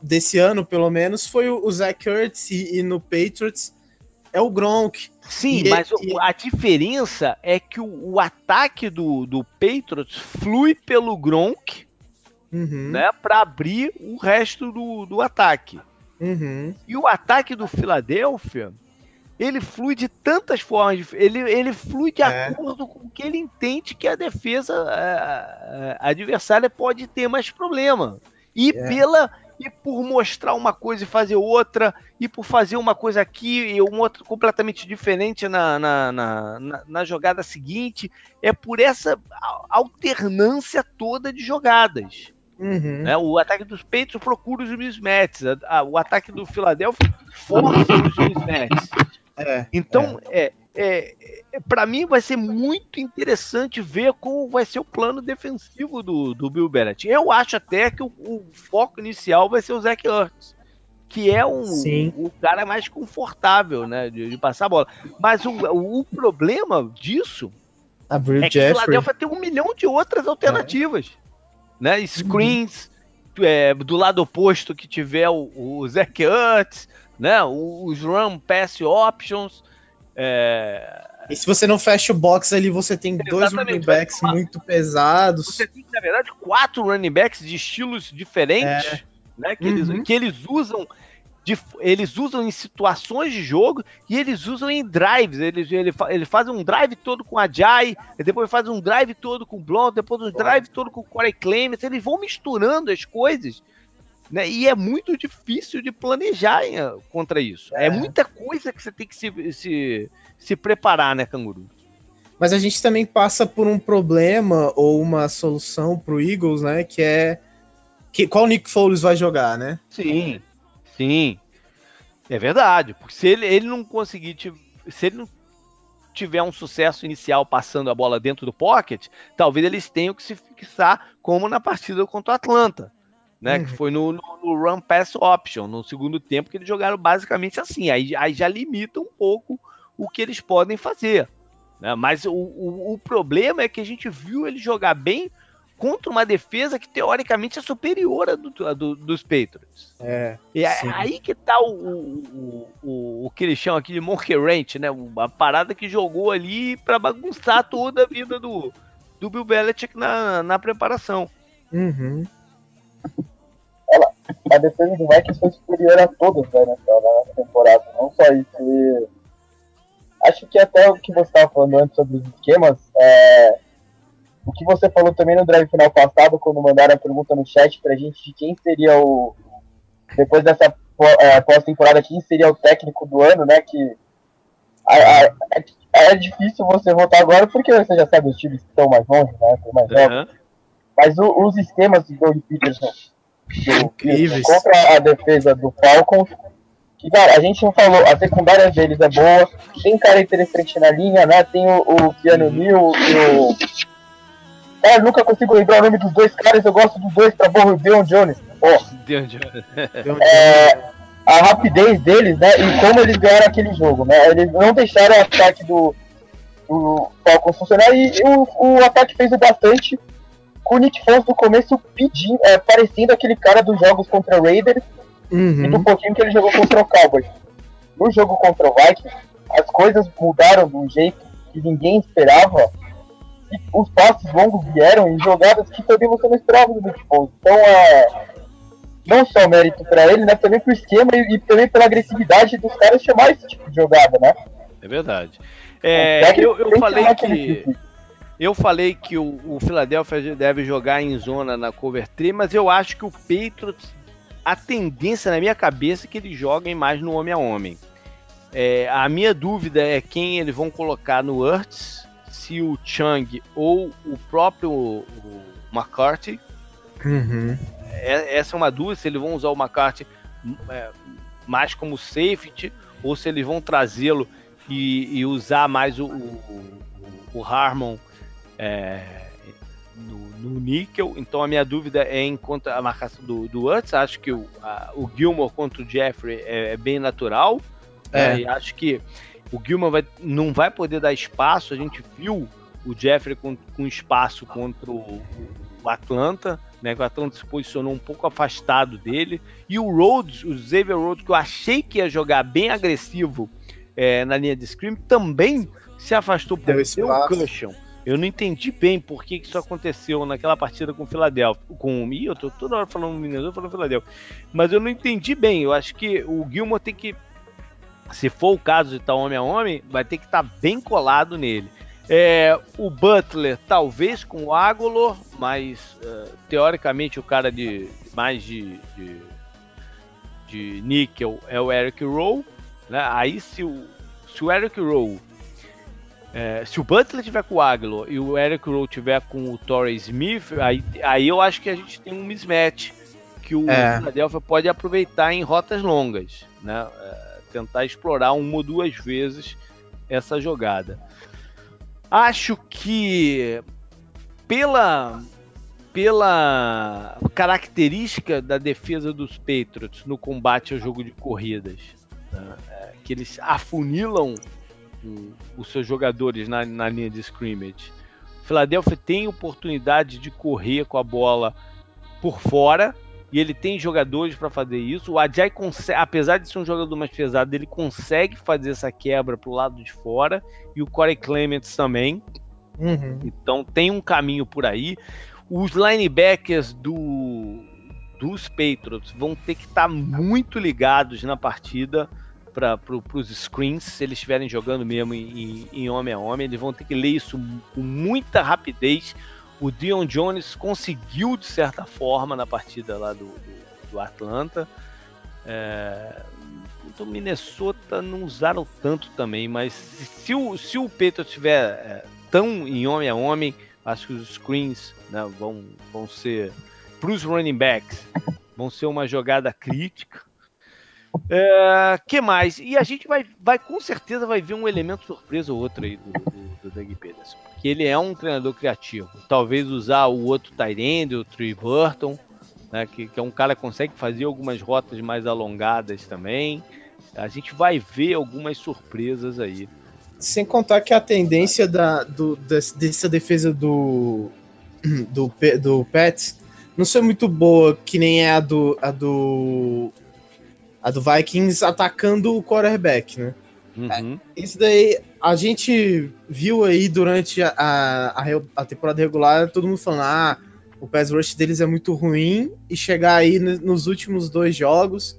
desse ano, pelo menos, foi o, o Zach Ertz e, e, no Patriots é o Gronk. Sim, e, mas a diferença é que o, o, ataque do, do Patriots flui pelo Gronk, uhum. né, para abrir o resto do, do ataque. Uhum. E o ataque do Philadelphia ele flui de tantas formas, ele, ele flui de é. acordo com o que ele entende que a defesa a, a adversária pode ter mais problema. E é. pela e por mostrar uma coisa e fazer outra, e por fazer uma coisa aqui e uma outra completamente diferente na, na, na, na, na jogada seguinte, é por essa alternância toda de jogadas. Uhum. Né? O ataque dos Patriots procura os mismatches. o ataque do Philadelphia força os mismatches. É, então, é. é, é para mim vai ser muito interessante ver como vai ser o plano defensivo do, do Bill Belichick. Eu acho até que o, o foco inicial vai ser o Zach Ertz, que é um, o cara mais confortável né, de, de, passar a bola. Mas o, o problema disso é que o Philadelphia tem um milhão de outras alternativas. É né? Screens, uhum. é, do lado oposto que tiver o, o Zach Ertz, né? Os run pass options. É... E se você não fecha o box ali, você tem Exatamente, dois running backs muito pesados. Você tem, na verdade, quatro running backs de estilos diferentes, é. né? Que, uhum. eles, que eles usam de, eles usam em situações de jogo e eles usam em drives. Eles, ele, ele faz um drive todo com a Jai, depois faz um drive todo com o Blond, depois um drive todo com o Corey Clemens. Eles vão misturando as coisas. Né? E é muito difícil de planejar hein, contra isso. É. é. muita coisa que você tem que se, se, se preparar, né, Canguru? Mas a gente também passa por um problema ou uma solução pro Eagles, né? Que é que, qual Nick Foles vai jogar, né? Sim. Sim. É verdade. Porque se ele, ele não conseguir. Se ele não tiver um sucesso inicial passando a bola dentro do pocket, talvez eles tenham que se fixar como na partida contra o Atlanta. Né, uhum. Que foi no, no, no, run pass option, no segundo tempo, que eles jogaram basicamente assim. Aí, aí já limita um pouco o que eles podem fazer. Né? Mas o, o, o problema é que a gente viu ele jogar bem contra uma defesa que teoricamente é superior à, do, à do, dos Patriots. É. E é aí que tá o, o, o, o, que eles chamam aqui de Monkey Ranch, né? Uma parada que jogou ali para bagunçar toda a vida do, do Bill Belichick na, na preparação. Uhum. Ela, a defesa do Vikings foi superior a todas né, nessa temporada, não só isso. E acho que até o que você estava falando antes sobre os esquemas, é, o que você falou também no drive final passado, quando mandaram a pergunta no chat pra gente de quem seria o. Depois dessa é, pós-temporada, quem seria o técnico do ano, né? Que é, é difícil você votar agora porque você já sabe os times que estão mais longe, né? Mais uhum. Mas o, os esquemas do Doug Peterson do, contra a defesa do Falcons, que, cara, a gente não falou, a secundária deles é boa, tem cara interessante na linha, né? Tem o, o Keanu Neal e o é, nunca consigo lembrar o nome dos dois caras, eu gosto dos dois pra burro, Deon Jones. Oh. Deon Jones. é, a rapidez deles, né, e como eles ganharam aquele jogo, né, eles não deixaram o ataque do, do Falcons funcionar e, e o, o, ataque fez o bastante com o Nick Foles no começo pedindo, é, parecendo aquele cara dos jogos contra o Raiders uhum. e do pouquinho que ele jogou contra o Cowboys. No jogo contra o Vikings, as coisas mudaram de um jeito que ninguém esperava os passes longos vieram em jogadas que também você não esperava do Nick Foles. Então é não só mérito para ele, né, também pro esquema e, e, também pela agressividade dos caras chamar esse tipo de jogada, né? É verdade. É, eu, eu falei que eu falei que o, o Philadelphia deve jogar em zona na cover 3, mas eu acho que o Patriots a tendência na minha cabeça é que eles joguem mais no homem a homem. É, a minha dúvida é quem eles vão colocar no Hurts se o Chang ou o próprio o McCarthy. Uhum. É, essa é uma dúvida, se eles vão usar o McCarthy é, mais como safety ou se eles vão trazê-lo e, e, usar mais o, o, o Harmon é, no, no, níquel. Então a minha dúvida é em quanto a marcação do, do. Acho que o, a, o Gilmore contra o Jeffrey é, é bem natural. É. Né? E acho que o Gilman vai, não vai poder dar espaço. A gente viu o Jeffrey com, com espaço contra o, o Atlanta, né? Que o Atlanta se posicionou um pouco afastado dele. E o Rhodes, o Xavier Rhodes, que eu achei que ia jogar bem agressivo é, na linha de scrim, também se afastou por o cushion. Eu não entendi bem por que, isso aconteceu naquela partida com o Philadelphia. Com, ih, eu tô toda hora falando Minnesota, falando Philadelphia. Mas eu não entendi bem. Eu acho que o Gilmore tem que se for o caso de estar homem a homem, vai ter que estar bem colado nele. É, o Butler, talvez com o Agolor, mas uh, teoricamente o cara de mais de, de, de níquel é o Eric Rowe. Né? Aí se o, se o Eric Rowe É, se o Butler tiver com o Aglo e o Eric Rowe tiver com o Torrey Smith, aí, aí eu acho que a gente tem um mismatch que o é. Philadelphia pode aproveitar em rotas longas, né? É, tentar explorar uma ou duas vezes essa jogada. Acho que pela pela característica da defesa dos Patriots no combate ao jogo de corridas, né? é, que eles afunilam os seus jogadores na, na linha de scrimmage. O Philadelphia tem oportunidade de correr com a bola por fora e ele tem jogadores para fazer isso. O Ajay consegue, apesar de ser um jogador mais pesado, ele consegue fazer essa quebra para o lado de fora e o Corey Clements também. Uhum. Então tem um caminho por aí. Os linebackers do, dos Patriots vão ter que estar tá muito ligados na partida para pro, os screens, se eles estiverem jogando mesmo em, em, homem a homem, eles vão ter que ler isso com muita rapidez. O Dion Jones conseguiu, de certa forma, na partida lá do, do, do Atlanta. É, Minnesota não usaram tanto também, mas se o, se o estiver é, tão em homem a homem, acho que os screens né, vão, vão ser para os running backs, vão ser uma jogada crítica. É, que mais? E a gente vai, vai com certeza vai ver um elemento surpresa ou outro aí do, do, do Doug Peterson. Porque ele é um treinador criativo. Talvez usar o outro Tyrande, o Trey Burton, né, que, que, é um cara que consegue fazer algumas rotas mais alongadas também. A gente vai ver algumas surpresas aí. Sem contar que a tendência da, do, dessa defesa do, do, do Pets não ser muito boa, que nem é a do, a do a do Vikings atacando o quarterback, né? Uhum. É, isso daí a gente viu aí durante a, a, a, temporada regular todo mundo falando: ah, o pass rush deles é muito ruim, e chegar aí nos últimos dois jogos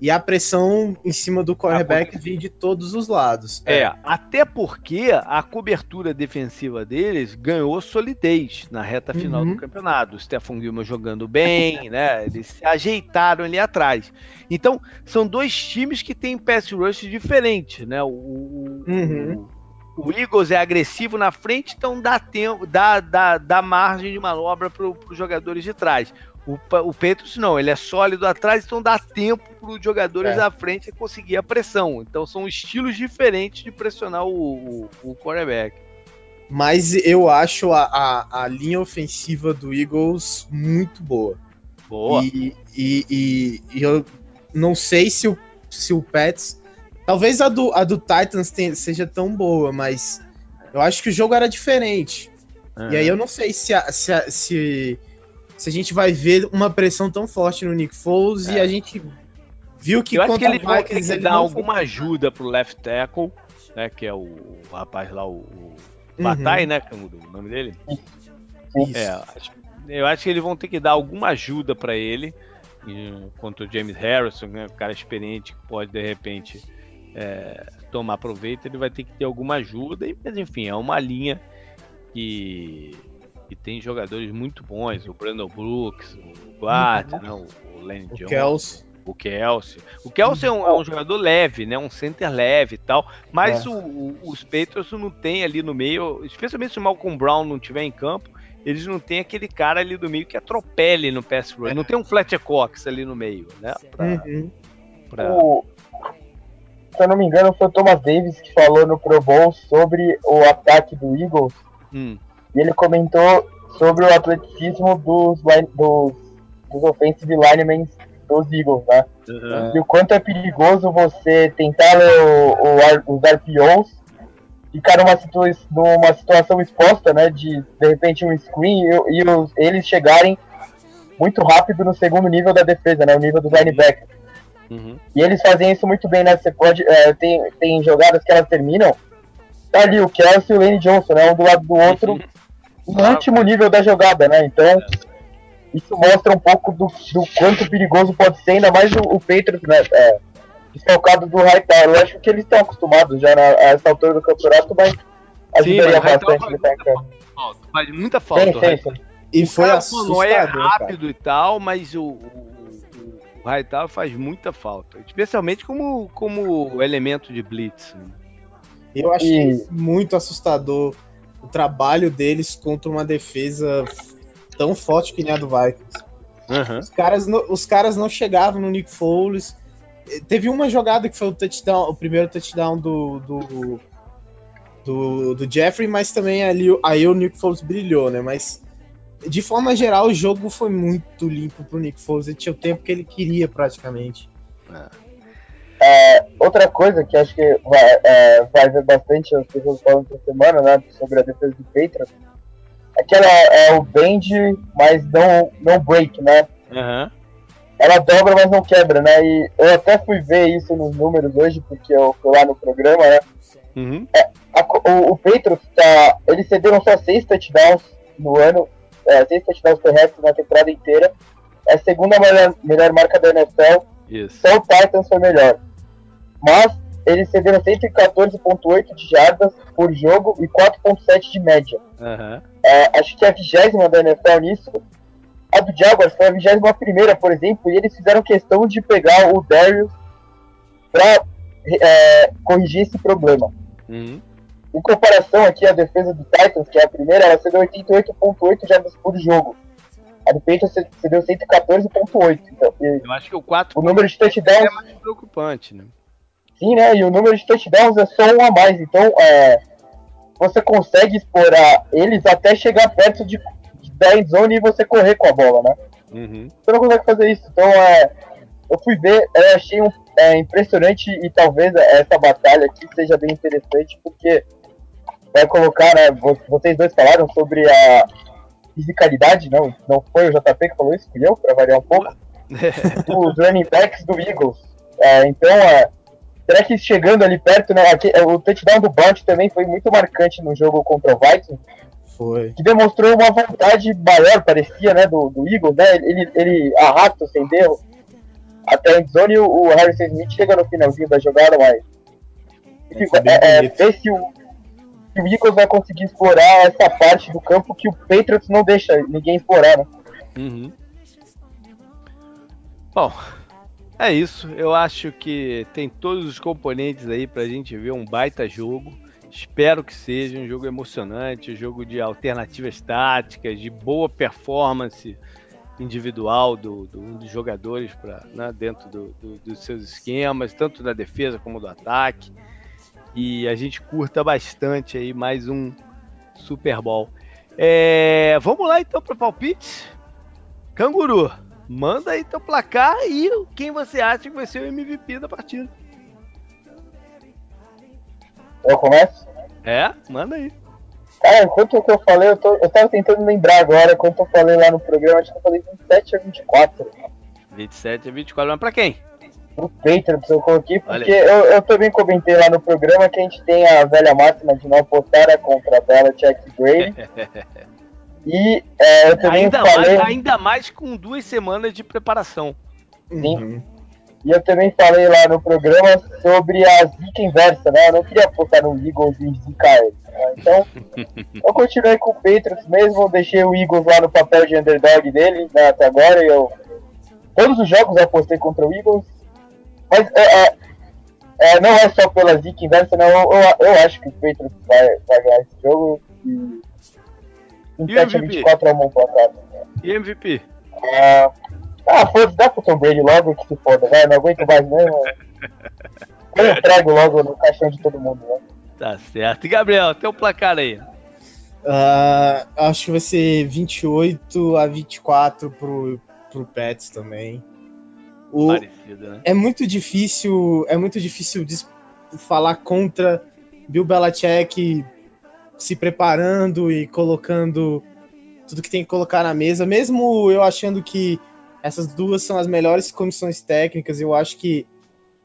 e a pressão em cima do quarterback vir de todos os lados. É, é, até porque a cobertura defensiva deles ganhou solidez na reta final uhum. do campeonato. O Stefan Gilman jogando bem, né? Eles se ajeitaram ali atrás. Então, são dois times que têm pass rush diferentes, né? O, uhum. o, o Eagles é agressivo na frente, então dá tempo, dá, dá, dá margem de manobra para os jogadores de trás. O, o Patriots não, ele é sólido atrás, então dá tempo para os jogadores é. da frente conseguir a pressão. Então são estilos diferentes de pressionar o, o, o quarterback. Mas eu acho a, a, a, linha ofensiva do Eagles muito boa. Boa. E, e, e, e, eu não sei se o, se o Pets. Talvez a do, a do Titans tenha, seja tão boa, mas eu acho que o jogo era diferente. Uhum. E aí eu não sei se, a, se, a, se se a gente vai ver uma pressão tão forte no Nick Foles é. e a gente viu que eu acho que ele vai ter que dar alguma foi... ajuda pro left tackle, né, que é o, o rapaz lá, o, o Batai, uhum. né, que é o nome dele. Isso. É, eu acho que eles vão ter que dar alguma ajuda para ele contra o James Harrison, né, um cara experiente que pode de repente é, tomar proveito, ele vai ter que ter alguma ajuda, mas enfim, é uma linha que e tem jogadores muito bons, o Brandon Brooks, o Glad, uhum. não, o Lenny o Jones. Kelsey. O Kelsey. O Kelsey é um, é um, jogador leve, né? Um center leve e tal. Mas é. o, o, os Patriots não tem ali no meio, especialmente se o Malcolm Brown não estiver em campo, eles não tem aquele cara ali do meio que atropele no pass rush. É. Não tem um Fletcher Cox ali no meio, né? Pra, uhum. pra... O, se eu não me engano, foi o Thomas Davis que falou no Pro Bowl sobre o ataque do Eagles. Hum. E ele comentou sobre o atleticismo dos, dos, dos offensive linemen dos Eagles, né? Uhum. E o quanto é perigoso você tentar o, o, os RPOs ficar numa, situa numa situação exposta, né? De, de repente, um screen e, e os, eles chegarem muito rápido no segundo nível da defesa, né? O nível do linebacker. Uhum. E eles fazem isso muito bem, né? Você pode. É, tem, tem jogadas que elas terminam. Tá ali o Kelsey e o Lane Johnson, né? Um do lado do outro. No último nível da jogada, né? Então, isso mostra um pouco do, do quanto perigoso pode ser, ainda mais o, o Patriots, né? É, desfalcado do Hightower. Eu acho que eles estão acostumados já na, a essa altura do campeonato, mas ajudaria bastante ele estar em campo. Faz muita falta. Sim, sim, sim. E foi assustador, é rápido cara. e tal, mas o, o, o Hightower faz muita falta. Especialmente como, como elemento de blitz. Né? Eu achei e... muito assustador o trabalho deles contra uma defesa tão forte que nem a do Vikings. Uhum. Os, caras os caras não chegavam no Nick Foles. Teve uma jogada que foi o touchdown, o primeiro touchdown do, do, do, do Jeffrey, mas também ali aí o Nick Foles brilhou, né? Mas de forma geral, o jogo foi muito limpo pro Nick Foles. Ele tinha o tempo que ele queria, praticamente. É, outra coisa que acho que vai, é, vai ver bastante as pessoas falando essa semana, né? Sobre a defesa do Patriots aquela é o bend, mas não, não break, né? Uhum. Ela dobra, mas não quebra, né? E eu até fui ver isso nos números hoje, porque eu fui lá no programa, né? Uhum. É, a, o, o Patriots, tá, eles cederam só seis touchdowns no ano, é, seis touchdowns corretos na temporada inteira. É a segunda melhor, melhor marca da NFL. Isso. Só o Titans foi melhor. Mas eles cederam 114,8 de jardas por jogo e 4,7 de média. Uhum. É, acho que é a vigésima da NFL nisso. A do Jaguars foi a vigésima primeira, por exemplo, e eles fizeram questão de pegar o Darius para é, corrigir esse problema. Uhum. Em comparação aqui, a defesa do Titans, que é a primeira, ela cedeu 88,8 jardas por jogo. A do Patriots cedeu 114,8. Então, Eu acho que o 4 o número de touchdowns é mais preocupante, né? Sim, né? E o número de touchdowns é só um a mais. Então, é, você consegue explorar eles até chegar perto de, de da endzone e você correr com a bola, né? Uhum. Você não consegue fazer isso. Então, é, eu fui ver, eu achei um, é, impressionante e talvez essa batalha aqui seja bem interessante, porque vai colocar, né? Vocês dois falaram sobre a fisicalidade, não, não foi o JP que falou isso, fui eu, para variar um pouco. os running backs do Eagles. É, então, é, Será que chegando ali perto, né? Aqui, é, o touchdown do Bont também foi muito marcante no jogo contra o Vikings. Foi. Que demonstrou uma vontade maior, parecia, né? Do, do Eagles, né? Ele, ele arrasta sem erro até a endzone e o, o Harrison Smith chega no finalzinho da jogada, mas. É, é, ver se o, se o Eagles vai conseguir explorar essa parte do campo que o Patriots não deixa ninguém explorar, né? Uhum. Bom, é isso, eu acho que tem todos os componentes aí pra gente ver um baita jogo. Espero que seja um jogo emocionante, um jogo de alternativas táticas, de boa performance individual do, do dos jogadores pra, né, dentro do, do, dos seus esquemas, tanto da defesa como do ataque. E a gente curta bastante aí mais um Super Bowl. É, vamos lá então para palpite? Canguru, Manda aí teu placar e quem você acha que vai ser o MVP da partida. Eu começo? É, manda aí. Cara, enquanto que eu falei, eu, tô, eu tava tentando lembrar agora, quanto eu falei lá no programa, acho que eu falei 27 a 24. 27 a 24, mas pra quem? O Patriots eu coloquei, porque eu, eu também comentei lá no programa que a gente tem a velha máxima de não apostar contra a Bela Check Brady. E é, eu também ainda, falei... mais, ainda mais com duas semanas de preparação. Sim. Uhum. E eu também falei lá no programa sobre a zica inversa, né? Eu não queria apostar no Eagles e zicar eles. Né? Então, eu continuei com o Patriots mesmo, deixei o Eagles lá no papel de underdog dele né, até agora. Eu, todos os jogos eu apostei contra o Eagles. Mas é, é, é, não é só pela zica inversa, não. Eu, eu, eu acho que o Patriots vai, vai ganhar esse jogo. E 27 a 24 é um bom placar. E MVP? Ah, ah foda-se, dá pro Tom Brady logo que se foda, vai, não aguento mais mesmo. Eu entrego logo no caixão de todo mundo, né? Tá certo. E Gabriel, tem o placar aí? Uh, acho que vai ser 28 a 24 pro, pro Pets também. O, Parecido, né? É muito difícil, é muito difícil falar contra Bill Belichick se preparando e colocando tudo que tem que colocar na mesa, mesmo eu achando que essas duas são as melhores comissões técnicas, eu acho que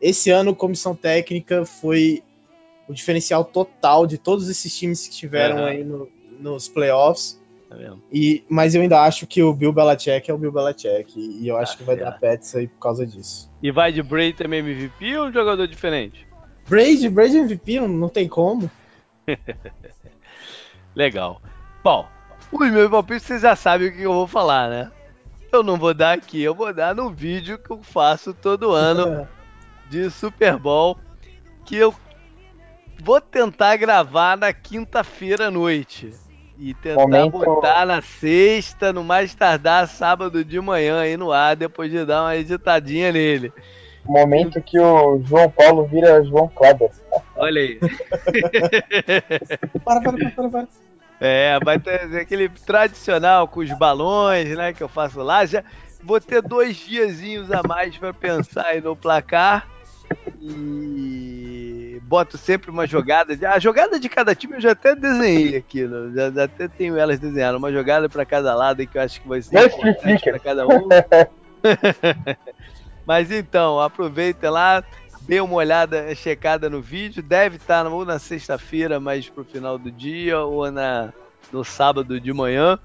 esse ano comissão técnica foi o diferencial total de todos esses times que tiveram uhum. aí no, nos playoffs. Tá e, mas eu ainda acho que o Bill Belichick é o Bill Belichick. E, eu acho tá que vai dar Pets aí por causa disso. E vai de Brady também MVP ou um jogador diferente? Brady, Brady MVP, não, não tem como. Legal. Bom, os meus palpites vocês já sabem o que eu vou falar, né? Eu não vou dar aqui, eu vou dar no vídeo que eu faço todo ano de Super Bowl, que eu vou tentar gravar na quinta-feira à noite. E tentar Momento... botar na sexta, no mais tardar sábado de manhã aí no ar, depois de dar uma editadinha nele. Momento que o João Paulo vira João Kleber. Olha aí. para, para, para, para, para. É, vai ter aquele tradicional com os balões, né, que eu faço lá. Já vou ter dois diazinhos a mais para pensar aí no placar. E boto sempre uma jogada. A jogada de cada time eu já até desenhei aqui. Né? Já, já, até tenho elas desenhadas. Uma jogada para cada lado que eu acho que vai ser para cada um. Mas então, aproveita lá, dê uma olhada, checada no vídeo. Deve estar ou na sexta-feira, mais pro final do dia, ou na, no sábado de manhã.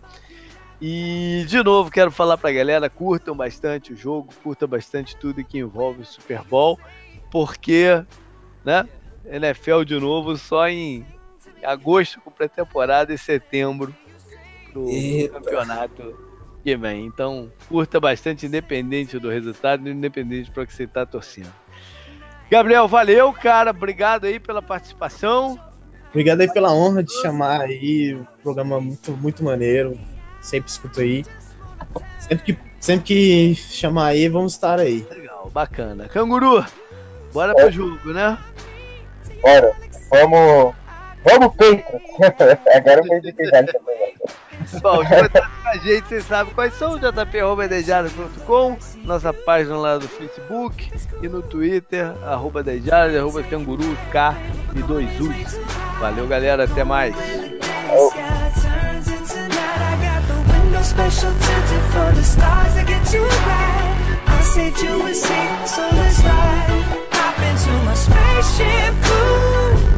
E de novo quero falar para a galera, curtam bastante o jogo, curtam bastante tudo que envolve o Super Bowl, porque, né, NFL de novo só em agosto com pré-temporada e setembro pro Eita. campeonato que vem. Então, curta bastante independente do resultado, independente para que você está torcendo. Gabriel, valeu, cara, obrigado aí pela participação. Obrigado aí pela honra de chamar aí, um programa muito muito maneiro sempre escuto aí. Sempre que, sempre que chamar aí, vamos estar aí. Legal, bacana. Canguru, bora pro jogo, né? Bora, vamos. Vamos, Peito! Agora eu vou de verdade também. Bom, os contatos com a gente, vocês sabem quais são, jp.dejado.com, nossa página lá do Facebook e no Twitter, arroba Dejado, arroba Canguru, K e dois U's. Valeu, galera, até mais. Oh. into my spaceship, cool.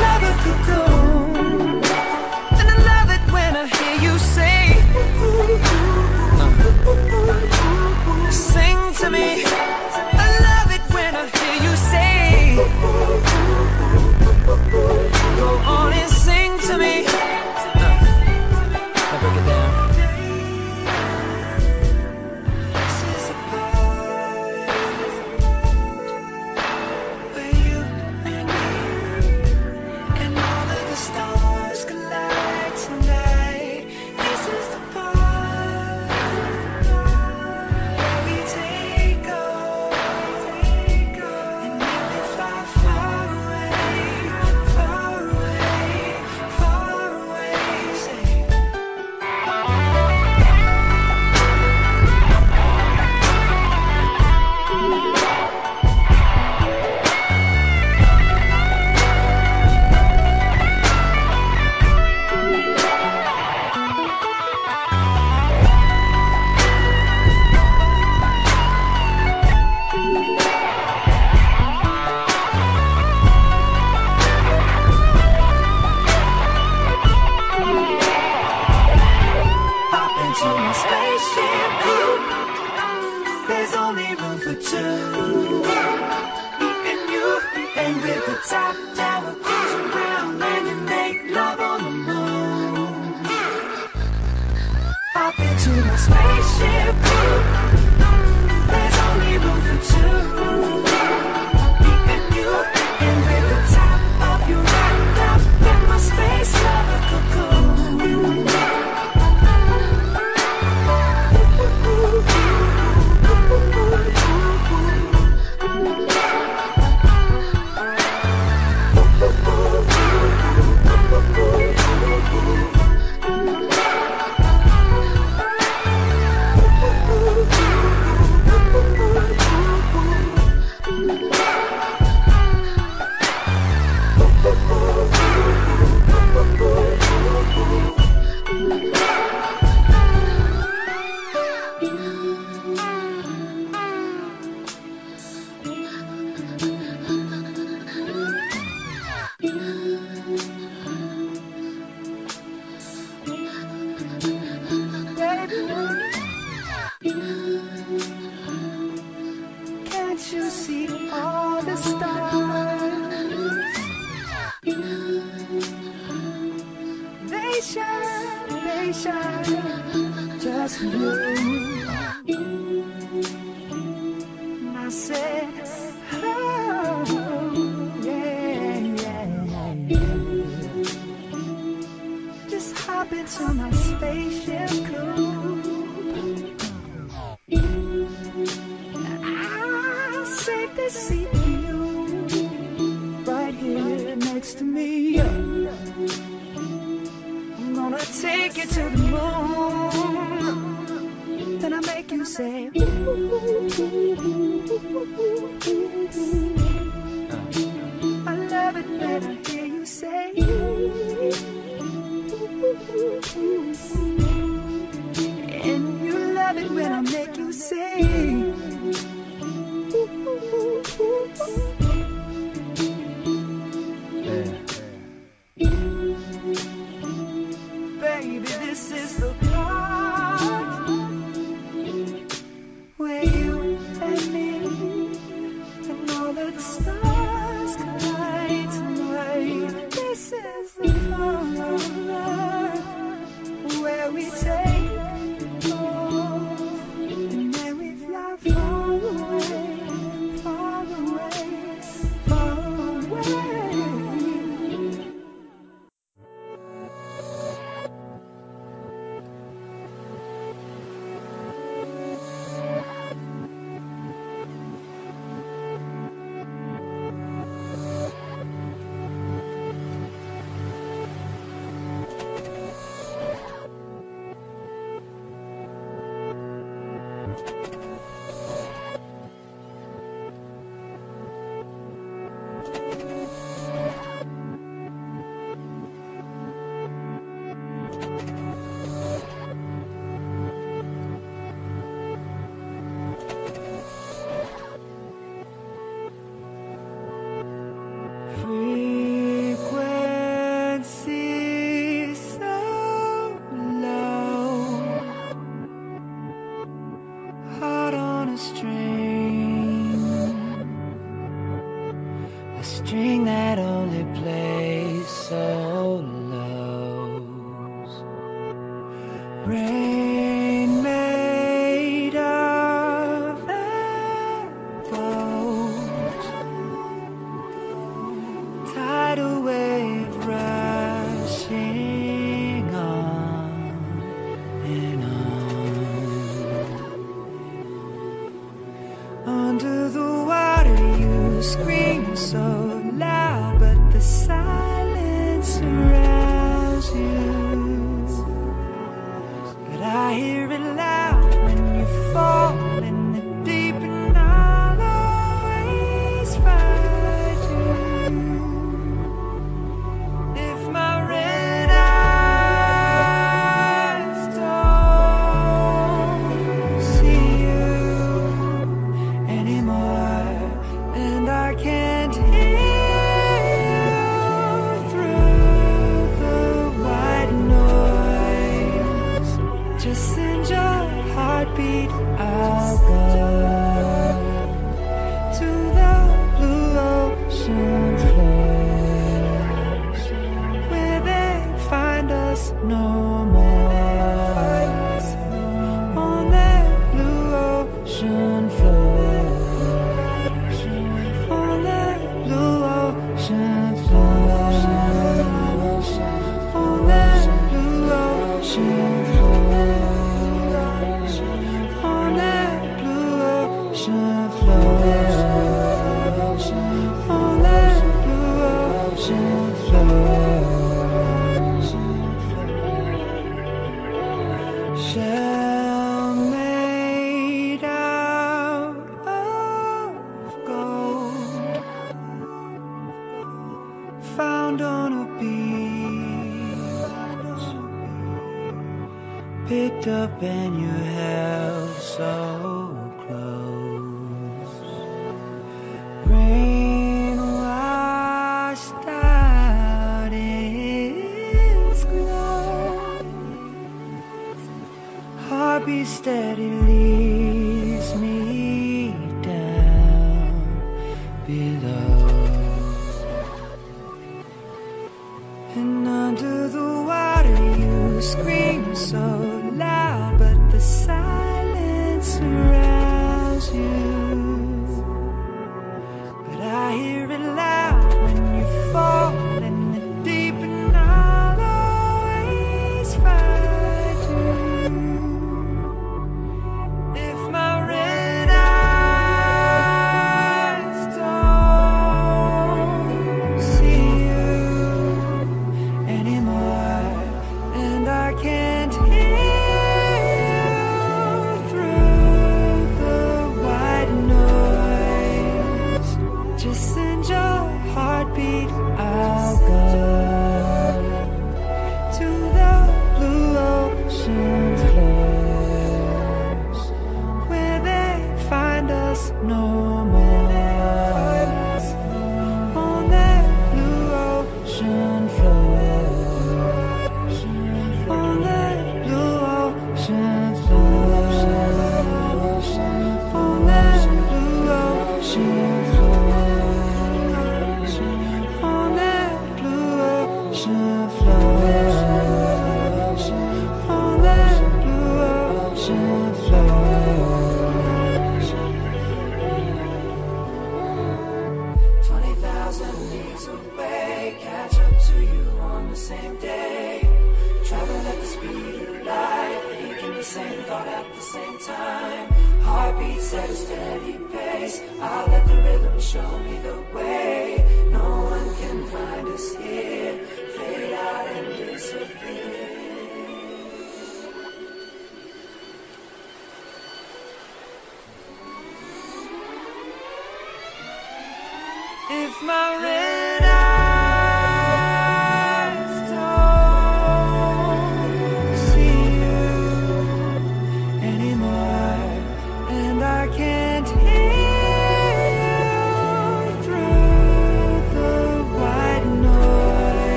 me. I love it when I hear you say, Go on and right away. the same day. Travel at the speed of light, thinking the same thought at the same time. Heartbeats at a steady pace. I let the rhythm show me the way. No one can find us here. Fade out and disappear. If my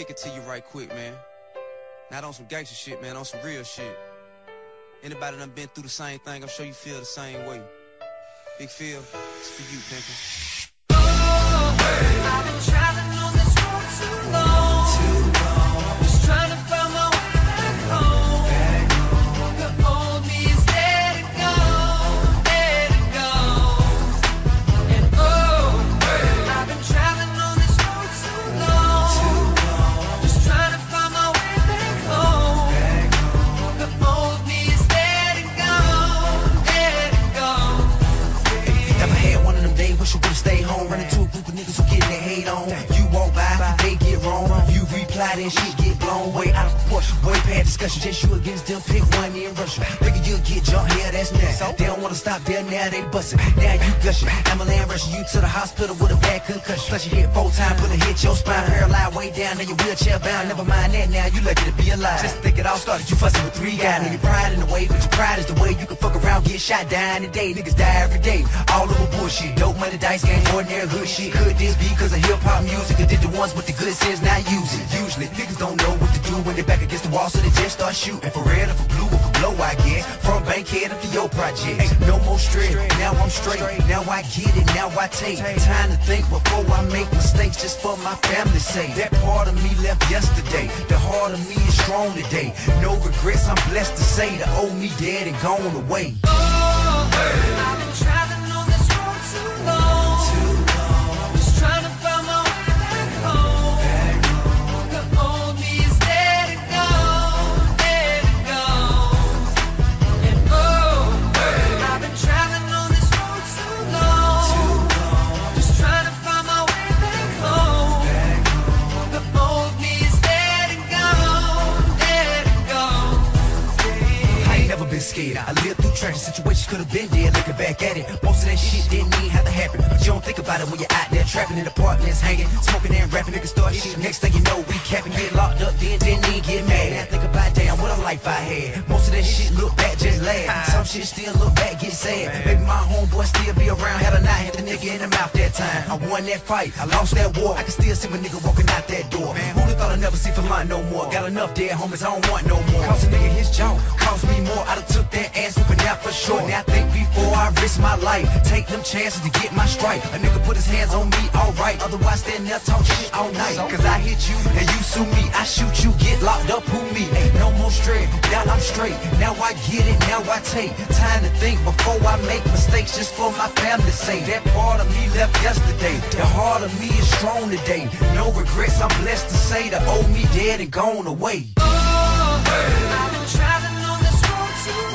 kick it to you right quick, man. Not on some gangster shit, man, on some real shit. Anybody done been through the same thing, I'm sure you feel the same way. Big feel, it's for you, pimpin'. Oh, hey. then she get blown way out controversial. Way past discussion, just you against them, pick one and Russia. Nigga, you get jumped, yeah, that's next. They don't wanna stop there, now they bustin'. Now you gushing. I'ma land rushing you to the hospital with a bad concussion. Plus you hit full time, put a hit your spine, paralyzed way down, now your wheelchair bound. Never mind that now, you lucky to be alive. Just think it all started, you fussin' with three guys. Now your pride in the way, but your pride is the way you can fuck around, get shot, dying today. Niggas die every day, all over bullshit. Dope money, dice game, ordinary hood shit. Could this be cause of hip hop music? Or did the ones with the good sense not use it? Usually, niggas don't know what the do when they're back against the wall, so they just start shooting. For red or for blue or for blow, I guess. From Bankhead up to your project. Ain't no more stress, now I'm straight. Now I get it, now I take time to think before I make mistakes just for my family's sake. That part of me left yesterday. The heart of me is strong today. No regrets, I'm blessed to say the old me dead and gone away. Oh, I've been traveling I lived through tragic situations, could have been dead. Looking back at it, most of that shit didn't even have to happen. But you don't think about it when you're out there trapping in apartments, hanging, smoking and rapping. Niggas start shit. Next thing you know, we capping, get locked up, then didn't even get mad. I think about damn what a life I had. Most of that shit look back just laugh. Some shit still look back, get sad. Baby, my homeboy still be around. Had a knife, hit the nigga in the mouth that time. I won that fight, I lost that war. I can still see my nigga walking out that door. Who'da thought I'd never see for mine no more? Got enough dead homies, I don't want no more. Cost a nigga his jaw, cost me more. I done that ass whooping out for sure. Now think before I risk my life, take them chances to get my strike. A nigga put his hands on me, alright. Otherwise, stand there talk shit all night. Cause I hit you and you sue me. I shoot you, get locked up, who me? Ain't no more straight. Now I'm straight. Now I get it, now I take time to think before I make mistakes just for my family's sake. That part of me left yesterday. The heart of me is strong today. No regrets, I'm blessed to say the old me dead and gone away. Oh, I've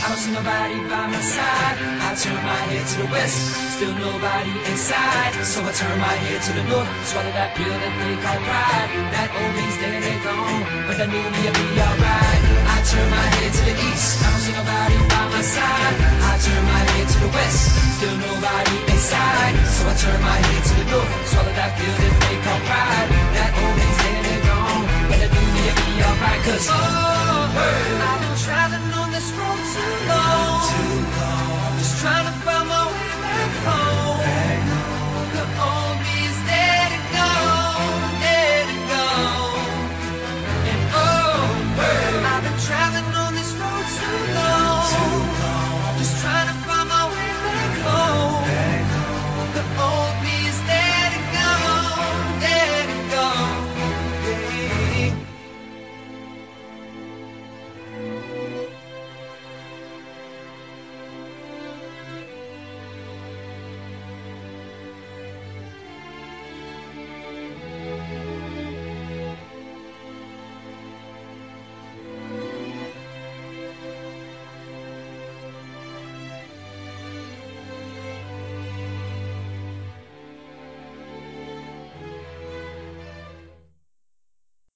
I don't see nobody by my side. I turn my head to the west, still nobody inside. So I turn my head to the north, swallow that pill that they call pride. That old me's dead and gone, but that new me'll be alright. I turn my head to the east, I don't see nobody by my side. I turn my head to the west, still nobody inside. So I turn my head to the north, swallow that pill that they call pride. That old me's dead and gone, but that new me'll be alright. Cause oh alone